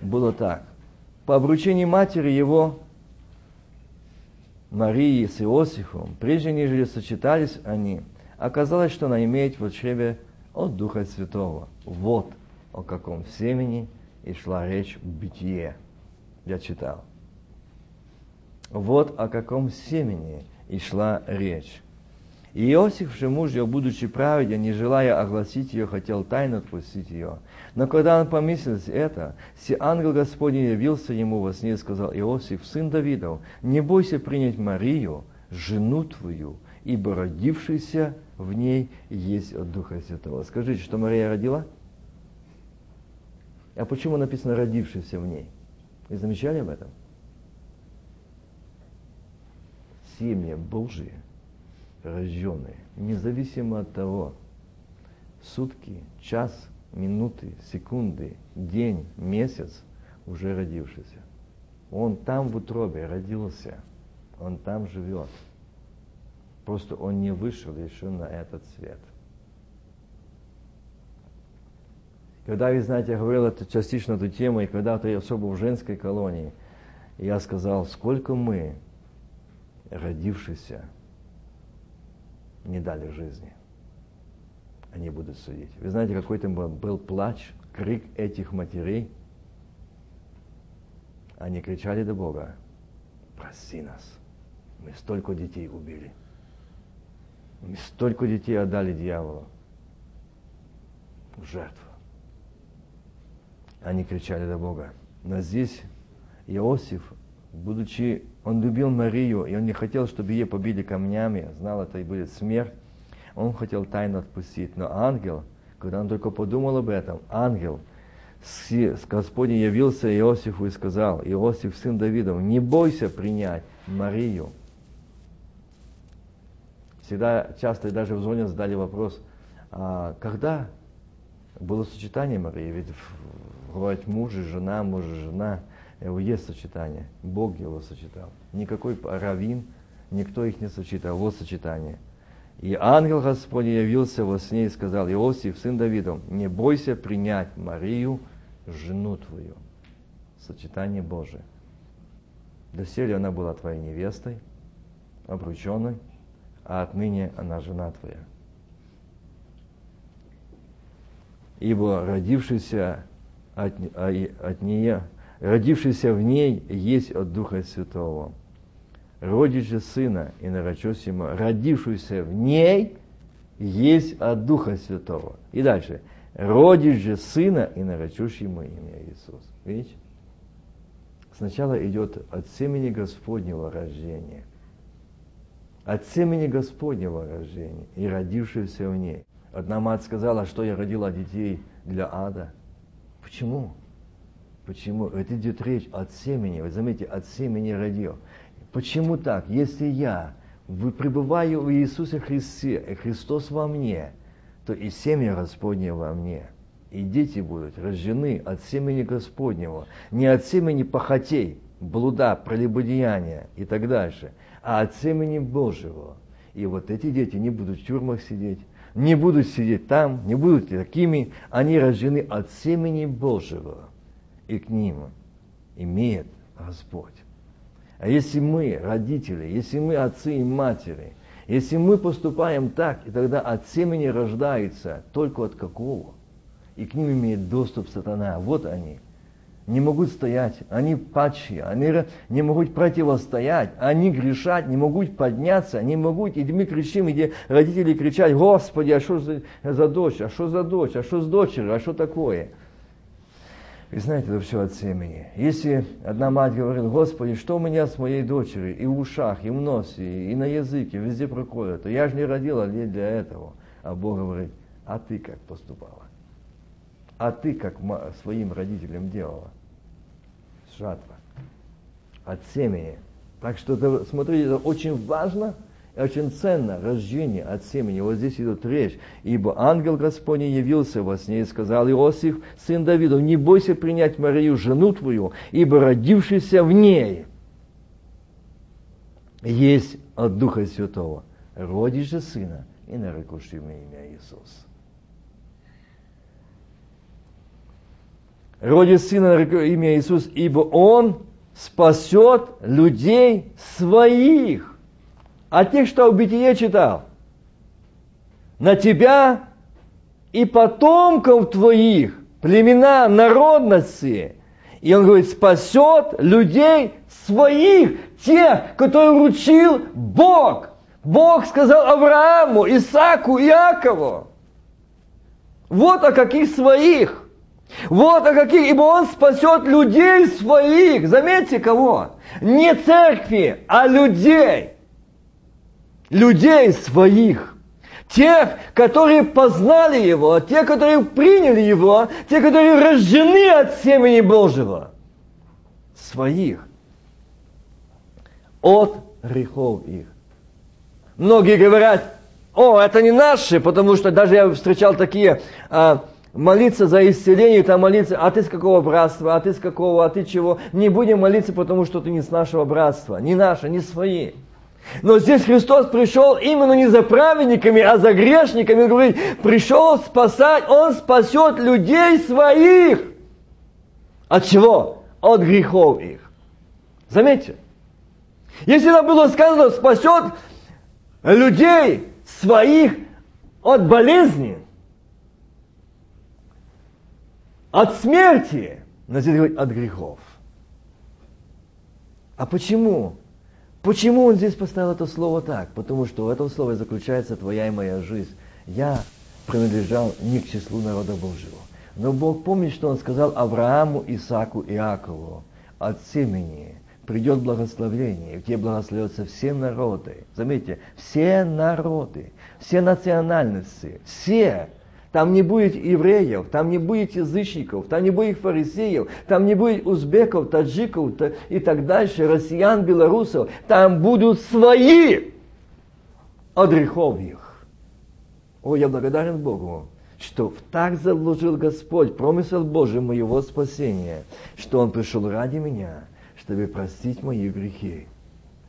было так. По обручении матери его, Марии с Иосифом, прежде нежели сочетались они, оказалось, что она имеет в чреве от Духа Святого. Вот о каком семени и шла речь в бытие. Я читал. Вот о каком семени и шла речь. И Иосиф же муж ее, будучи праведен, не желая огласить ее, хотел тайно отпустить ее. Но когда он помыслил это, си ангел Господень явился ему во сне и сказал, Иосиф, сын Давидов, не бойся принять Марию, жену твою, ибо родившийся в ней есть от Духа Святого. Скажите, что Мария родила? А почему написано родившийся в ней? Вы замечали об этом? Семя Божие – рожденные, независимо от того, сутки, час, минуты, секунды, день, месяц, уже родившийся. Он там в утробе родился, он там живет. Просто он не вышел еще на этот свет. Когда, вы знаете, я говорил это частично эту тему, и когда-то я особо в женской колонии, я сказал, сколько мы, родившиеся, не дали жизни. Они будут судить. Вы знаете, какой там был, плач, крик этих матерей. Они кричали до Бога, прости нас, мы столько детей убили. Мы столько детей отдали дьяволу в жертву. Они кричали до Бога. Но здесь Иосиф будучи, он любил Марию, и он не хотел, чтобы ее побили камнями, знал, это и будет смерть. Он хотел тайно отпустить. Но ангел, когда он только подумал об этом, ангел с, Господнем явился Иосифу и сказал, Иосиф, сын Давидов, не бойся принять Марию. Всегда, часто и даже в зоне задали вопрос, а когда было сочетание Марии? Ведь бывает муж и жена, муж и жена – его есть сочетание. Бог его сочетал. Никакой раввин, никто их не сочетал. Вот сочетание. И ангел Господень явился во сне и сказал, Иосиф, сын Давидов, не бойся принять Марию, жену твою. Сочетание Божие. Доселе она была твоей невестой, обрученной, а отныне она жена твоя. Ибо родившийся от, а, от нее родившийся в ней, есть от Духа Святого. Родич же сына, и наречешь ему, родившийся в ней, есть от Духа Святого. И дальше. Родишь же сына, и наречешь ему имя Иисус. Видите? Сначала идет от семени Господнего рождения. От семени Господнего рождения и родившегося в ней. Одна мать сказала, что я родила детей для ада. Почему? Почему? Это идет речь от семени. Вы заметите, от семени родил. Почему так? Если я вы пребываю в Иисусе Христе, и Христос во мне, то и семя Господне во мне. И дети будут рождены от семени Господнего, не от семени похотей, блуда, прелюбодеяния и так дальше, а от семени Божьего. И вот эти дети не будут в тюрьмах сидеть, не будут сидеть там, не будут такими, они рождены от семени Божьего и к ним имеет Господь. А если мы, родители, если мы отцы и матери, если мы поступаем так, и тогда от семени рождается только от какого? И к ним имеет доступ сатана. Вот они. Не могут стоять, они падшие, они не могут противостоять, они грешать, не могут подняться, не могут, и мы кричим, где родители кричат, Господи, а что за, за дочь, а что за дочь, а что с дочерью, а что такое? И знаете, это все от семени. Если одна мать говорит, Господи, что у меня с моей дочерью и в ушах, и в носе, и на языке, везде проколото, я же не родила лет для этого. А Бог говорит, а ты как поступала? А ты как своим родителям делала? Жатва. От семени. Так что, это, смотрите, это очень важно, Очень ценно рождение от семени. Вот здесь идет речь. Ибо ангел Господний явился во сне и сказал Иосиф, сын Давида, не бойся принять Марию, жену твою, ибо родившийся в ней есть от Духа Святого. Родишь же сына, и нарекешь ему имя Иисус. Родишь сына, имя Иисус, ибо он спасет людей своих. А тех, что в Бытие читал, на тебя и потомков твоих, племена, народности. И он говорит, спасет людей своих, тех, которые вручил Бог. Бог сказал Аврааму, Исааку, Иакову. Вот о каких своих. Вот о каких, ибо он спасет людей своих. Заметьте кого? Не церкви, а людей людей своих, тех, которые познали Его, тех, которые приняли Его, те, которые рождены от семени Божьего, своих, от грехов их. Многие говорят, о, это не наши, потому что даже я встречал такие, а, молиться за исцеление, там молиться, а ты с какого братства, а ты с какого, а ты чего. Не будем молиться, потому что ты не с нашего братства, не наши, не свои. Но здесь Христос пришел именно не за праведниками, а за грешниками. Он говорит, пришел спасать, Он спасет людей своих. От чего? От грехов их. Заметьте. Если нам было сказано, спасет людей своих от болезни, от смерти, но здесь говорит от грехов. А почему? Почему он здесь поставил это слово так? Потому что в этом слове заключается твоя и моя жизнь. Я принадлежал не к числу народа Божьего. Но Бог помнит, что Он сказал Аврааму, Исааку и Иакову. От семени придет благословение, где благословятся все народы. Заметьте, все народы, все национальности, все там не будет евреев, там не будет язычников, там не будет фарисеев, там не будет узбеков, таджиков и так дальше, россиян, белорусов. Там будут свои от грехов их. О, я благодарен Богу, что так заложил Господь промысел Божий моего спасения, что Он пришел ради меня, чтобы простить мои грехи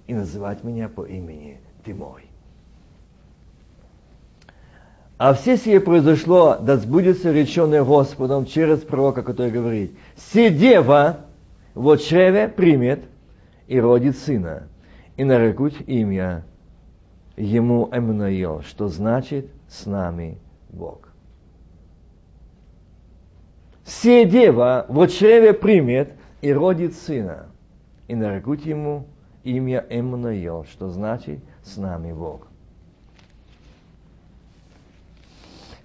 и называть меня по имени Ты мой. А все сие произошло, да сбудется реченное Господом через пророка, который говорит, «Се дева в чреве примет и родит сына, и нарекут имя ему Эммануил, что значит «с нами Бог». Се дева в чреве примет и родит сына, и нарекут ему имя Эммануил, что значит «с нами Бог».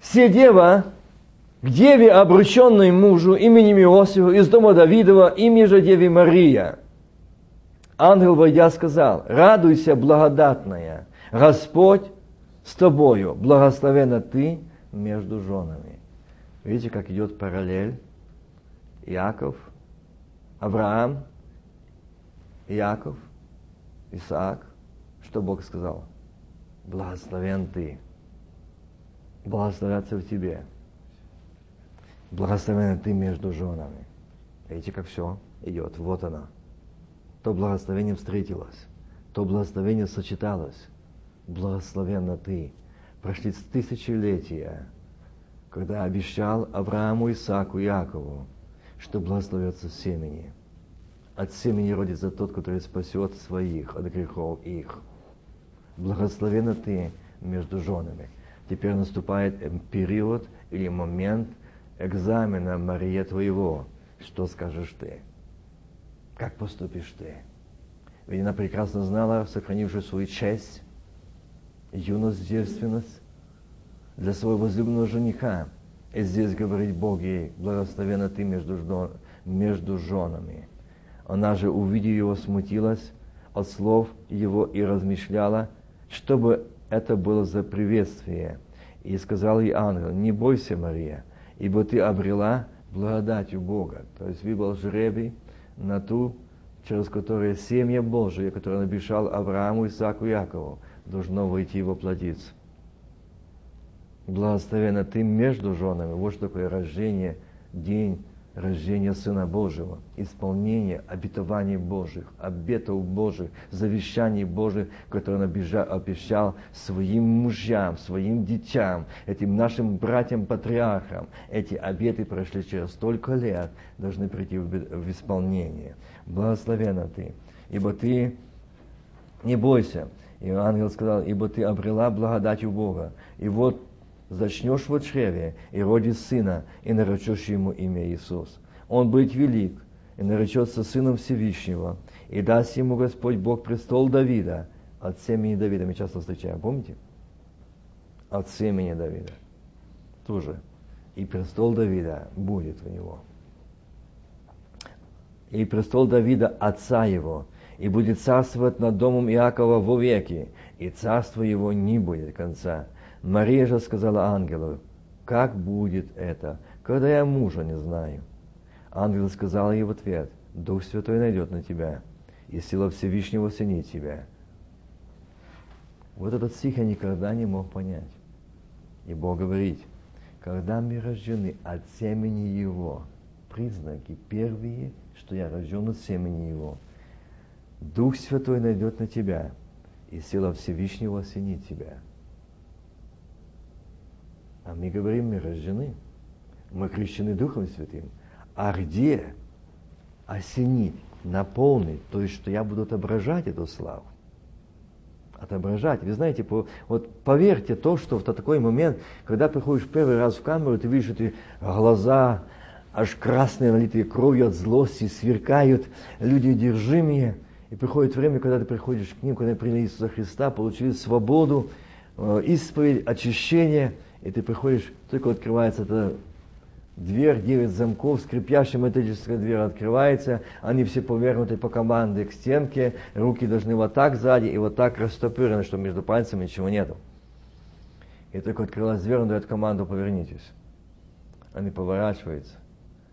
Все дева к деве, обрученной мужу именем Иосифа из дома Давидова, имя же Деве Мария. Ангел, войдя, сказал, радуйся, благодатная, Господь с тобою, благословена ты между женами. Видите, как идет параллель? Иаков, Авраам, Иаков, Исаак. Что Бог сказал? Благословен ты благословятся в тебе. Благословен ты между женами. Видите, как все идет. Вот она. То благословение встретилось, то благословение сочеталось. Благословенно ты. Прошли тысячелетия, когда обещал Аврааму, Исааку Якову, что благословится семени. От семени родится тот, который спасет своих от грехов их. Благословенно ты между женами. Теперь наступает период или момент экзамена Мария твоего. Что скажешь ты? Как поступишь ты? Ведь она прекрасно знала, сохранившую свою честь, юность, девственность для своего возлюбленного жениха. И здесь говорит Бог ей, благословена ты между, между женами. Она же, увидев его, смутилась от слов его и размышляла, чтобы это было за приветствие. И сказал ей ангел, не бойся, Мария, ибо ты обрела благодать у Бога. То есть выбрал жребий на ту, через которую семья Божия, которую он обещал Аврааму, Исааку Якову, должно войти и воплотиться. Благословенно ты между женами. Вот что такое рождение, день рождения Сына Божьего, исполнение обетований Божьих, обетов Божьих, завещаний Божьих, которые Он обещал своим мужьям, своим детям, этим нашим братьям-патриархам. Эти обеты прошли через столько лет, должны прийти в исполнение. Благословена ты, ибо ты не бойся. И ангел сказал, ибо ты обрела благодать у Бога. И вот зачнешь в чреве и родишь сына, и наречешь ему имя Иисус. Он будет велик, и наречется сыном Всевышнего, и даст ему Господь Бог престол Давида, от семени Давида. Мы часто встречаем, помните? От семени Давида. Тоже. И престол Давида будет у него. И престол Давида, отца его, и будет царствовать над домом Иакова во веки, и царство его не будет конца Мария же сказала ангелу, как будет это, когда я мужа не знаю? Ангел сказал ей в ответ, Дух Святой найдет на тебя, и сила Всевышнего осенит тебя. Вот этот стих я никогда не мог понять. И Бог говорит, когда мы рождены от семени Его, признаки первые, что я рожден от семени Его, Дух Святой найдет на тебя, и сила Всевышнего осенит тебя. А мы говорим, мы рождены. Мы крещены Духом Святым. А где осенить, наполнить, то есть, что я буду отображать эту славу? Отображать. Вы знаете, по, вот поверьте то, что в такой момент, когда приходишь первый раз в камеру, ты видишь эти глаза, аж красные, налитые кровью от злости, сверкают, люди одержимые. И приходит время, когда ты приходишь к ним, когда приняли Иисуса Христа, получили свободу, э, исповедь, очищение – и ты приходишь, только открывается эта дверь, девять замков, скрипящая металлическая дверь открывается, они все повернуты по команде к стенке, руки должны вот так сзади и вот так растопырены, чтобы между пальцами ничего нету. И только открылась дверь, он дает команду «повернитесь». Они поворачиваются,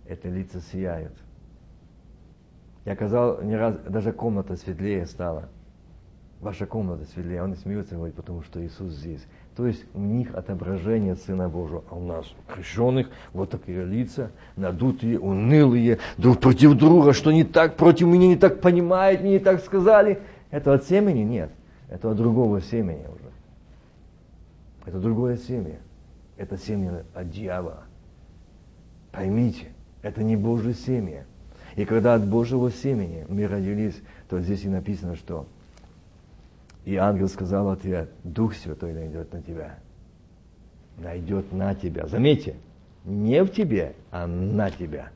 это лица сияют. Я сказал, не раз, даже комната светлее стала. Ваша комната светлее. Он смеется, говорит, потому что Иисус здесь. То есть у них отображение Сына Божьего. А у нас, крещенных, вот такие лица, надутые, унылые, друг против друга, что не так, против меня не так понимают, мне не так сказали. Это от семени? Нет. Это от другого семени уже. Это другое семя. Это семя от дьявола. Поймите, это не Божье семя. И когда от Божьего семени мы родились, то здесь и написано, что и ангел сказал ответ, Дух Святой найдет на тебя. Найдет на тебя. Заметьте, не в тебе, а на тебя.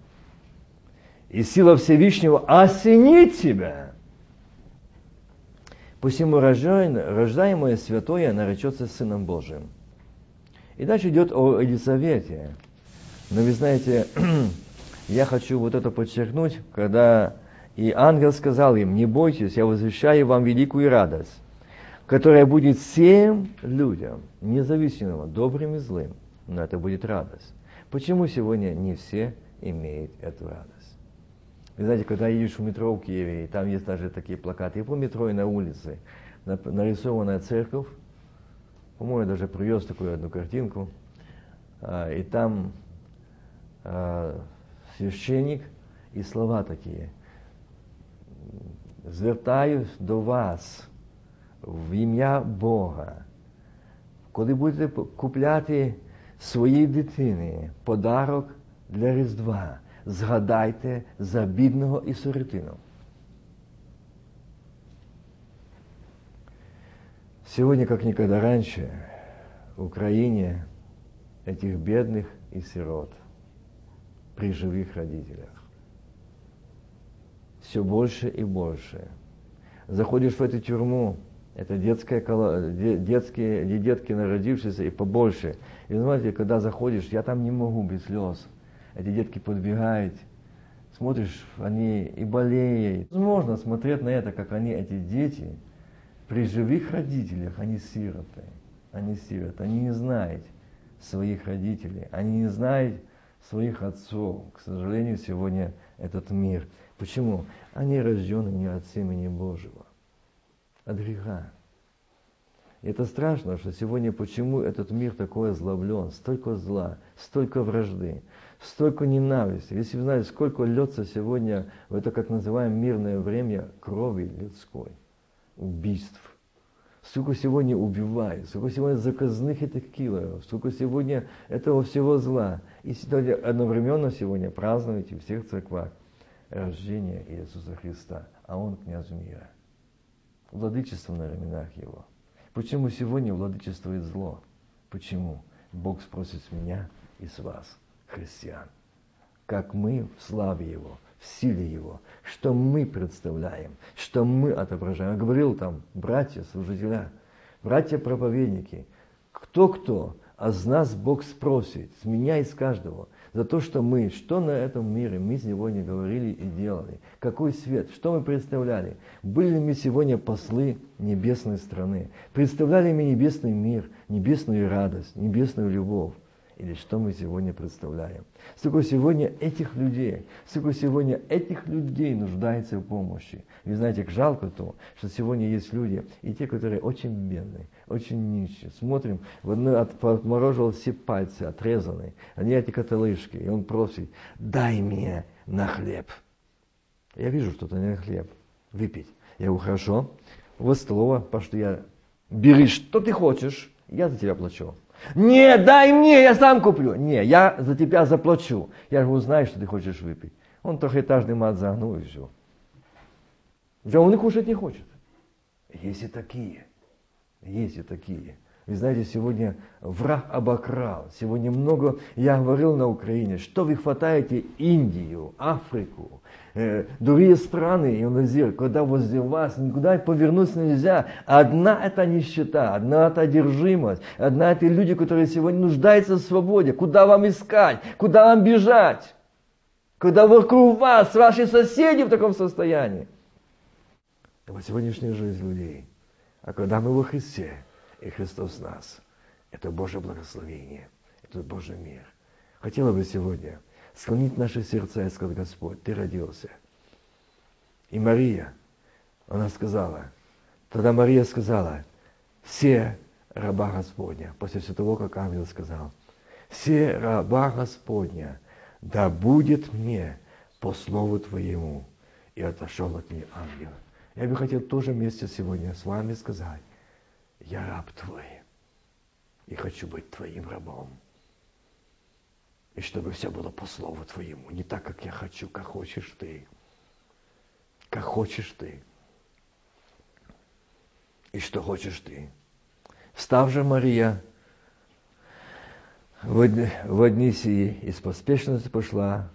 И сила Всевышнего осенит тебя. Посему рождаемое святое наречется Сыном Божиим. И дальше идет о Елисавете. Но вы знаете, я хочу вот это подчеркнуть, когда и ангел сказал им, не бойтесь, я возвещаю вам великую радость которая будет всем людям, независимо, добрым и злым, но это будет радость. Почему сегодня не все имеют эту радость? Вы знаете, когда едешь в метро в Киеве, там есть даже такие плакаты, и по метро, и на улице, нарисованная церковь, по-моему, даже привез такую одну картинку, а, и там а, священник и слова такие. Звертаюсь до вас, в ім'я Бога. Коли будете купляти своїй дитині подарок для Різдва, згадайте за бідного і сиротину. Сегодня, как никогда раньше, в Украине этих бедных и сирот при живых родителях все больше и больше. Заходишь в эту тюрьму, это детская, детские, детки народившиеся и побольше. И знаете, когда заходишь, я там не могу без слез. Эти детки подбегают, смотришь, они и болеют. Возможно смотреть на это, как они, эти дети, при живых родителях, они сироты. Они сироты, они не знают своих родителей, они не знают своих отцов. К сожалению, сегодня этот мир. Почему? Они рождены не от семени Божьего от греха. И это страшно, что сегодня почему этот мир такой озлоблен, столько зла, столько вражды, столько ненависти. Если вы знаете, сколько льется сегодня в это, как называем, мирное время крови людской, убийств. Сколько сегодня убивают, сколько сегодня заказных этих киллеров, сколько сегодня этого всего зла. И сегодня одновременно сегодня празднуете в всех церквах рождение Иисуса Христа, а Он князь мира. Владычество на раменах Его. Почему сегодня владычествует зло? Почему? Бог спросит с меня и с вас, христиан. Как мы в славе Его, в силе Его, что мы представляем, что мы отображаем. Я говорил там, братья, служителя, братья-проповедники, кто-кто, а с нас Бог спросит, с меня и с каждого – за то, что мы, что на этом мире мы сегодня говорили и делали, какой свет, что мы представляли. Были ли мы сегодня послы небесной страны, представляли мы небесный мир, небесную радость, небесную любовь или что мы сегодня представляем. Сколько сегодня этих людей, сколько сегодня этих людей нуждается в помощи. Вы знаете, как жалко то, что сегодня есть люди, и те, которые очень бедные, очень нищие. Смотрим, в одной отморожил все пальцы, отрезанные, они эти каталышки, и он просит, дай мне на хлеб. Я вижу что-то на хлеб, выпить. Я говорю, хорошо, вот столова, потому что я, бери, что ты хочешь, я за тебя плачу. Не, дай мне, я сам куплю. Не, я за тебя заплачу. Я же узнаю, что ты хочешь выпить. Он трехэтажный мат загнул и все. Да он и кушать не хочет. Есть и такие. Есть и такие. Вы знаете, сегодня враг обокрал. Сегодня много, я говорил на Украине, что вы хватаете Индию, Африку, э, другие страны, говорит, когда возле вас никуда повернуться нельзя. Одна это нищета, одна это одержимость, одна это люди, которые сегодня нуждаются в свободе. Куда вам искать? Куда вам бежать? Когда вокруг вас ваши соседи в таком состоянии. Это сегодняшняя жизнь людей. А когда мы во Христе, и Христос в нас. Это Божье благословение, это Божий мир. Хотела бы сегодня склонить наши сердца и сказать, Господь, Ты родился. И Мария, она сказала, тогда Мария сказала, все раба Господня, после всего того, как ангел сказал, все раба Господня, да будет мне по слову Твоему. И отошел от нее ангел. Я бы хотел тоже вместе сегодня с вами сказать, я раб твой и хочу быть твоим рабом. И чтобы все было по слову твоему, не так, как я хочу, как хочешь ты. Как хочешь ты. И что хочешь ты. Встав же Мария в одни сии и с пошла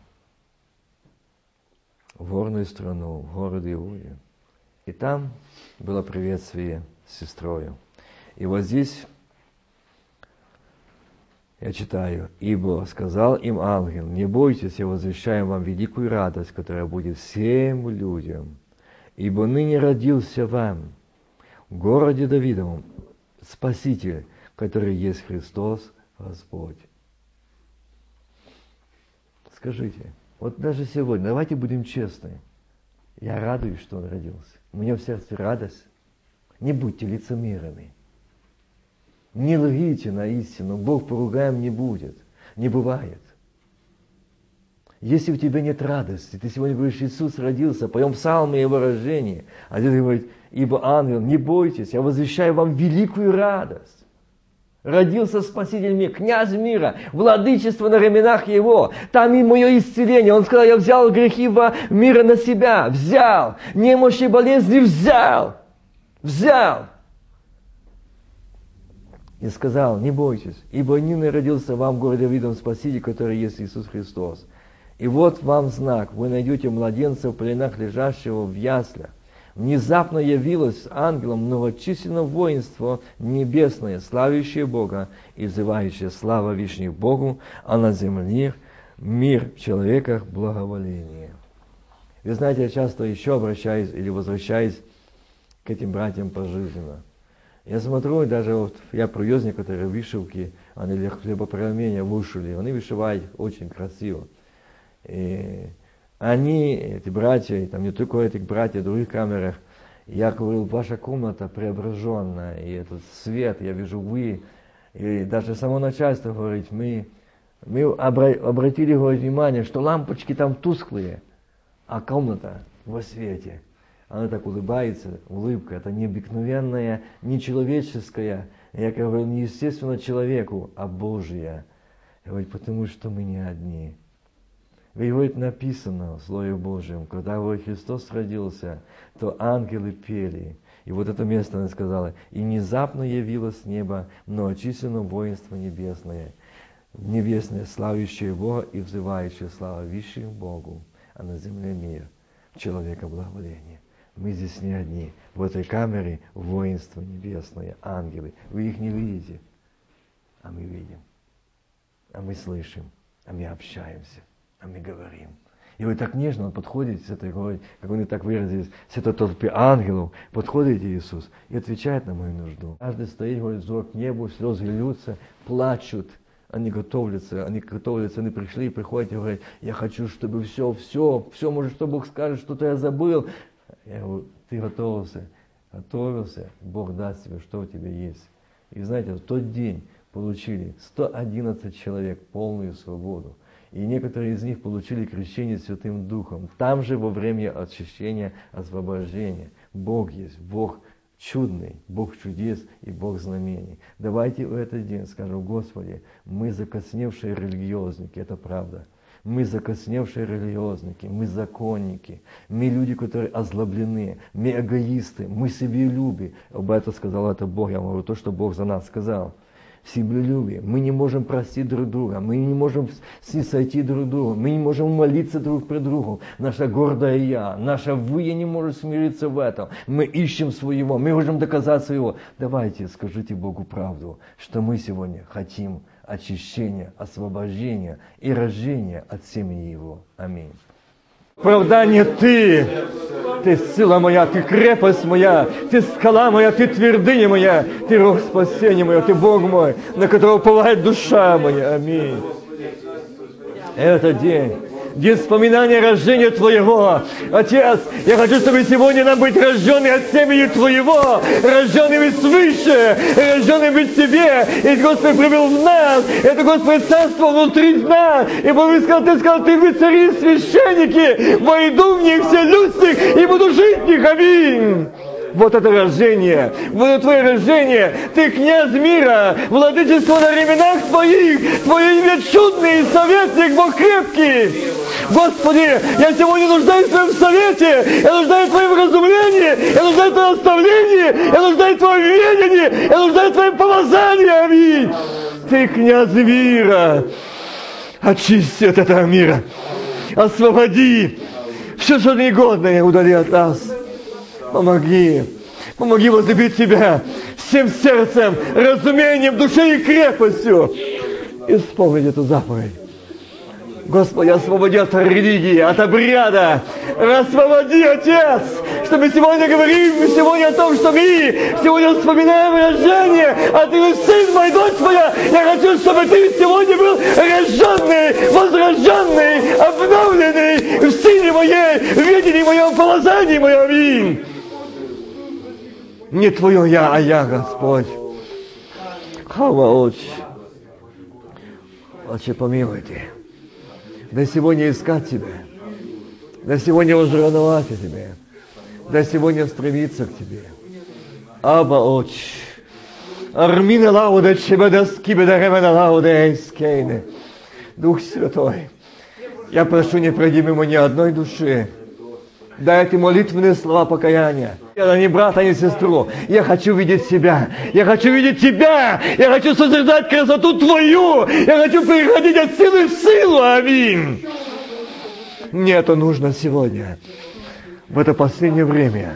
в горную страну, в город Иуде. И там было приветствие с сестрою. И вот здесь я читаю, «Ибо сказал им ангел, не бойтесь, я возвещаю вам великую радость, которая будет всем людям, ибо ныне родился вам в городе Давидовом Спаситель, который есть Христос Господь». Скажите, вот даже сегодня, давайте будем честны, я радуюсь, что он родился. У меня в сердце радость. Не будьте лицемерами. Не лгите на истину, Бог поругаем не будет. Не бывает. Если у тебя нет радости, ты сегодня говоришь, Иисус родился, поем псалмы его рождения, а здесь говорит, ибо ангел, не бойтесь, я возвещаю вам великую радость. Родился Спаситель мира, князь мира, владычество на раменах его. Там и мое исцеление. Он сказал, я взял грехи мира на себя. Взял. Немощи болезни взял. Взял и сказал, не бойтесь, ибо ныне родился вам город Давидом Спаситель, который есть Иисус Христос. И вот вам знак, вы найдете младенца в пленах лежащего в яслях. Внезапно явилось ангелом многочисленное воинство небесное, славящее Бога и взывающее слава Вишних Богу, а на земле мир в человеках благоволение. Вы знаете, я часто еще обращаюсь или возвращаюсь к этим братьям пожизненно. Я смотрю, даже вот я привез некоторые вышивки, они для хлебопромения вышили, они вышивают очень красиво. И они, эти братья, там не только эти братья, в других камерах, Я говорил, ваша комната преображенная, и этот свет, я вижу вы, и даже само начальство говорит, мы, мы обратили говорит, внимание, что лампочки там тусклые, а комната во свете. Она так улыбается, улыбка, это необыкновенная, нечеловеческая, я говорю, не естественно человеку, а Божья. Я говорю, потому что мы не одни. Ведь говорит, написано в Слове Божьем, когда говорит, Христос родился, то ангелы пели. И вот это место она сказала, и внезапно явилось с неба многочисленно воинство небесное, небесное, славящее Бога и взывающее слава высшему Богу, а на земле мир, человека благоволение. Мы здесь не одни. В этой камере воинство небесное, ангелы. Вы их не видите, а мы видим, а мы слышим, а мы общаемся а мы говорим. И вот так нежно он подходит с этой, как он и так выразились, с этой толпы ангелов, подходит Иисус и отвечает на мою нужду. Каждый стоит, говорит, взор к небу, слезы льются, плачут, они готовятся, они готовятся, они пришли приходят и говорят, я хочу, чтобы все, все, все, может, что Бог скажет, что-то я забыл. Я говорю, ты готовился, готовился, Бог даст тебе, что у тебя есть. И знаете, в тот день получили 111 человек полную свободу и некоторые из них получили крещение Святым Духом. Там же во время очищения, освобождения. Бог есть, Бог чудный, Бог чудес и Бог знамений. Давайте в этот день скажем, Господи, мы закосневшие религиозники, это правда. Мы закосневшие религиозники, мы законники, мы люди, которые озлоблены, мы эгоисты, мы себелюбы. Об этом сказал это Бог, я говорю то, что Бог за нас сказал себелюбие. Мы не можем простить друг друга, мы не можем снисойти друг другу, мы не можем молиться друг при другу. Наша гордая я, наша вы я не может смириться в этом. Мы ищем своего, мы можем доказать своего. Давайте скажите Богу правду, что мы сегодня хотим очищения, освобождения и рождения от семени Его. Аминь. Оправдание Ты, Ты сила моя, Ты крепость моя, Ты скала моя, Ты твердыня моя, Ты рог спасения моя, Ты Бог мой, на которого плывает душа моя. Аминь. Это день день вспоминания рождения Твоего. Отец, я хочу, чтобы сегодня нам быть рожденными от семени Твоего, рожденными свыше, рожденными в Тебе. И Господь привел в нас, это Господь царство внутри нас. И Бог сказал, Ты сказал, Ты вы цари священники, войду в них все люди и буду жить в них. Аминь вот это рождение, вот это твое рождение, ты князь мира, владычество на временах твоих, твое имя чудный, советник, Бог крепкий. Господи, я сегодня нуждаюсь в Твоем совете, я нуждаюсь в Твоем разумлении, я нуждаюсь в Твоем оставлении, я нуждаюсь в Твоем видении, я нуждаюсь в Твоем помазании, аминь. Ты князь мира, очисти от этого мира, освободи. Все, что негодное, удали от нас. Помоги, помоги возлюбить Тебя всем сердцем, разумением, душой и крепостью. Исполнить эту заповедь. Господи, освободи от религии, от обряда. Освободи, Отец, чтобы сегодня говорим сегодня о том, что мы сегодня вспоминаем рождение, а ты сын мой, дочь моя. Я хочу, чтобы ты сегодня был рожденный, возрожденный, обновленный в силе моей, в видении моем, положении моем. Не твое я, а я, Господь. Хава, Отче. Отче, помилуйте да сегодня искать Тебя, да сегодня возрановать о Тебе, да сегодня стремиться к Тебе. Аба Отче, Армина лауда чебеда скибеда ремена лауда эйскейне. Дух Святой, я прошу, не пройди мимо ни одной души. Дай эти молитвенные слова покаяния. Я не брата, не сестру. Я хочу видеть себя. Я хочу видеть тебя. Я хочу созерцать красоту твою. Я хочу переходить от силы в силу. Аминь. Мне это нужно сегодня. В это последнее время.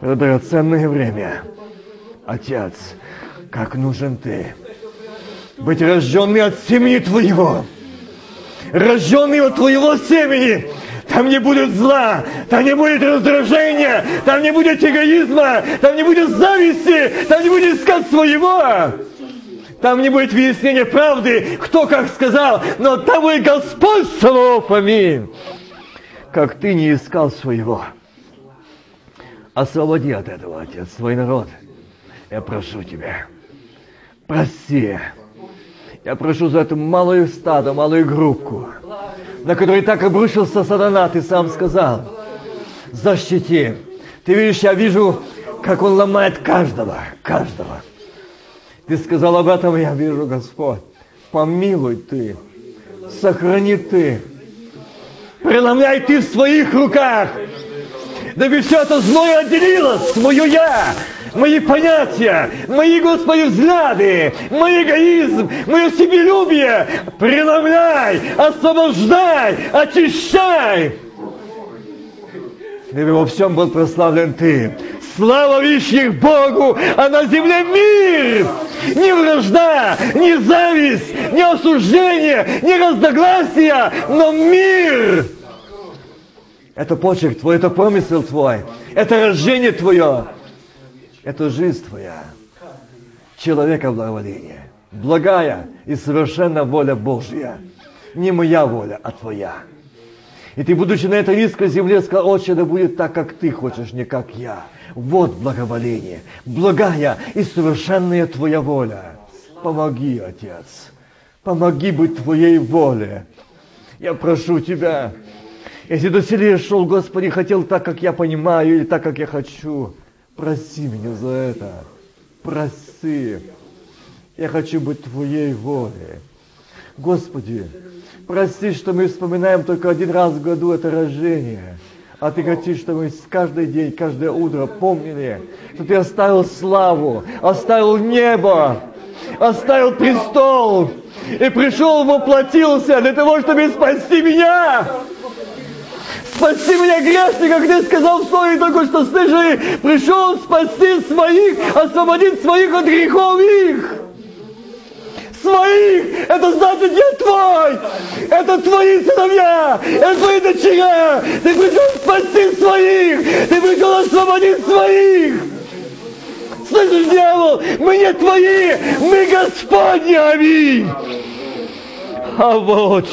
В это драгоценное время. Отец, как нужен ты. Быть рожденный от семени твоего. Рожденный от твоего семени там не будет зла, там не будет раздражения, там не будет эгоизма, там не будет зависти, там не будет искать своего. Там не будет выяснения правды, кто как сказал, но там будет Господь слов, аминь. Как ты не искал своего. Освободи от этого, Отец, свой народ. Я прошу Тебя. Прости. Я прошу за эту малую стадо, малую группку, на которой так обрушился сатана, ты сам сказал. Защити. Ты видишь, я вижу, как он ломает каждого, каждого. Ты сказал об этом, я вижу, Господь. Помилуй Ты, сохрани Ты, преломляй Ты в своих руках, дабы все это злое отделилось, свое я, мои понятия, мои, Господи, взгляды, мой эгоизм, мое себелюбие, преломляй, освобождай, очищай. Дабы во всем был прославлен Ты. Слава вещих Богу, а на земле мир! Ни вражда, ни зависть, ни осуждение, ни разногласия, но мир! Это почерк твой, это помысел твой, это рождение твое, это жизнь твоя. Человека благоволение. Благая и совершенная воля Божья. Не моя воля, а твоя. И ты, будучи на этой низкой земле, сказал, отче, да будет так, как ты хочешь, не как я. Вот благоволение, благая и совершенная твоя воля. Помоги, Отец, помоги быть твоей воле. Я прошу тебя, если до селия шел, Господи, хотел так, как я понимаю, или так, как я хочу, проси меня за это. Проси. Я хочу быть Твоей волей. Господи, прости, что мы вспоминаем только один раз в году это рождение. А Ты хотишь, чтобы мы каждый день, каждое утро помнили, что Ты оставил славу, оставил небо, оставил престол и пришел, воплотился для того, чтобы спасти меня. Спаси меня грешника, как ты сказал в слове только что слышали, пришел спасти своих, освободить своих от грехов их. Своих! Это значит, я твой! Это твои сыновья! Это твои дочеря! Ты пришел спасти своих! Ты пришел освободить своих! Слышишь, дьявол, мы не твои, мы Господни, аминь! А вот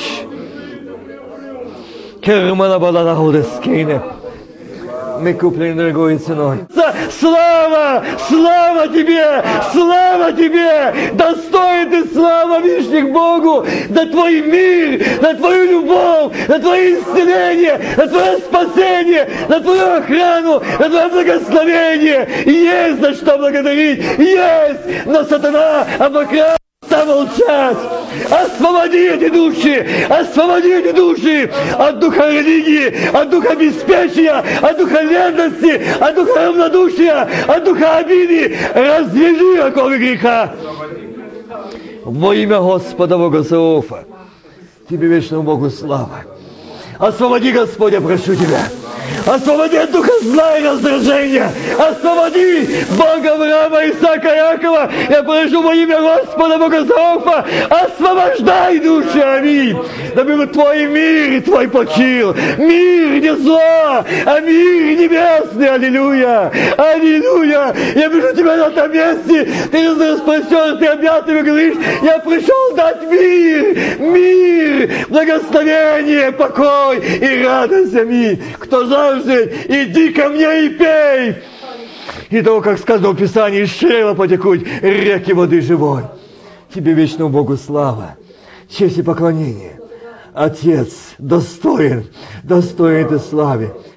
Кермана Баладахудескине. Мы куплены дорогой ценой. Слава! Слава тебе! Слава тебе! Достоин ты слава вишних Богу за твой мир, за твою любовь, за твое исцеление, за твое спасение, за твою охрану, за твое благословение. Есть за что благодарить. Есть! Но сатана обокрал замолчать. Освободи эти души, освободи эти души от духа религии, от духа беспечия, от духа верности, от духа равнодушия, от духа обиды. Развяжи оковы греха. Во имя Господа Бога Сауфа. Тебе вечному Богу слава. Освободи, Господь, я прошу Тебя. Освободи от духа зла и раздражения. Освободи Бога Авраама, Исаака, Якова. Я прошу во имя Господа Бога Зауфа. Освобождай души, аминь. Дабы Твой мир и Твой почил. Мир не зло, а мир небесный. Аллилуйя. Аллилуйя. Я вижу Тебя на этом месте. Ты распростер, ты объятый, говоришь, я пришел дать мир, мир, благословение, покой и радость. Аминь. Кто жаждет, иди ко мне и пей. И того, как сказано в Писании, из чрева потекут реки воды живой. Тебе вечному Богу слава, честь и поклонение. Отец достоин, достоин ты славы.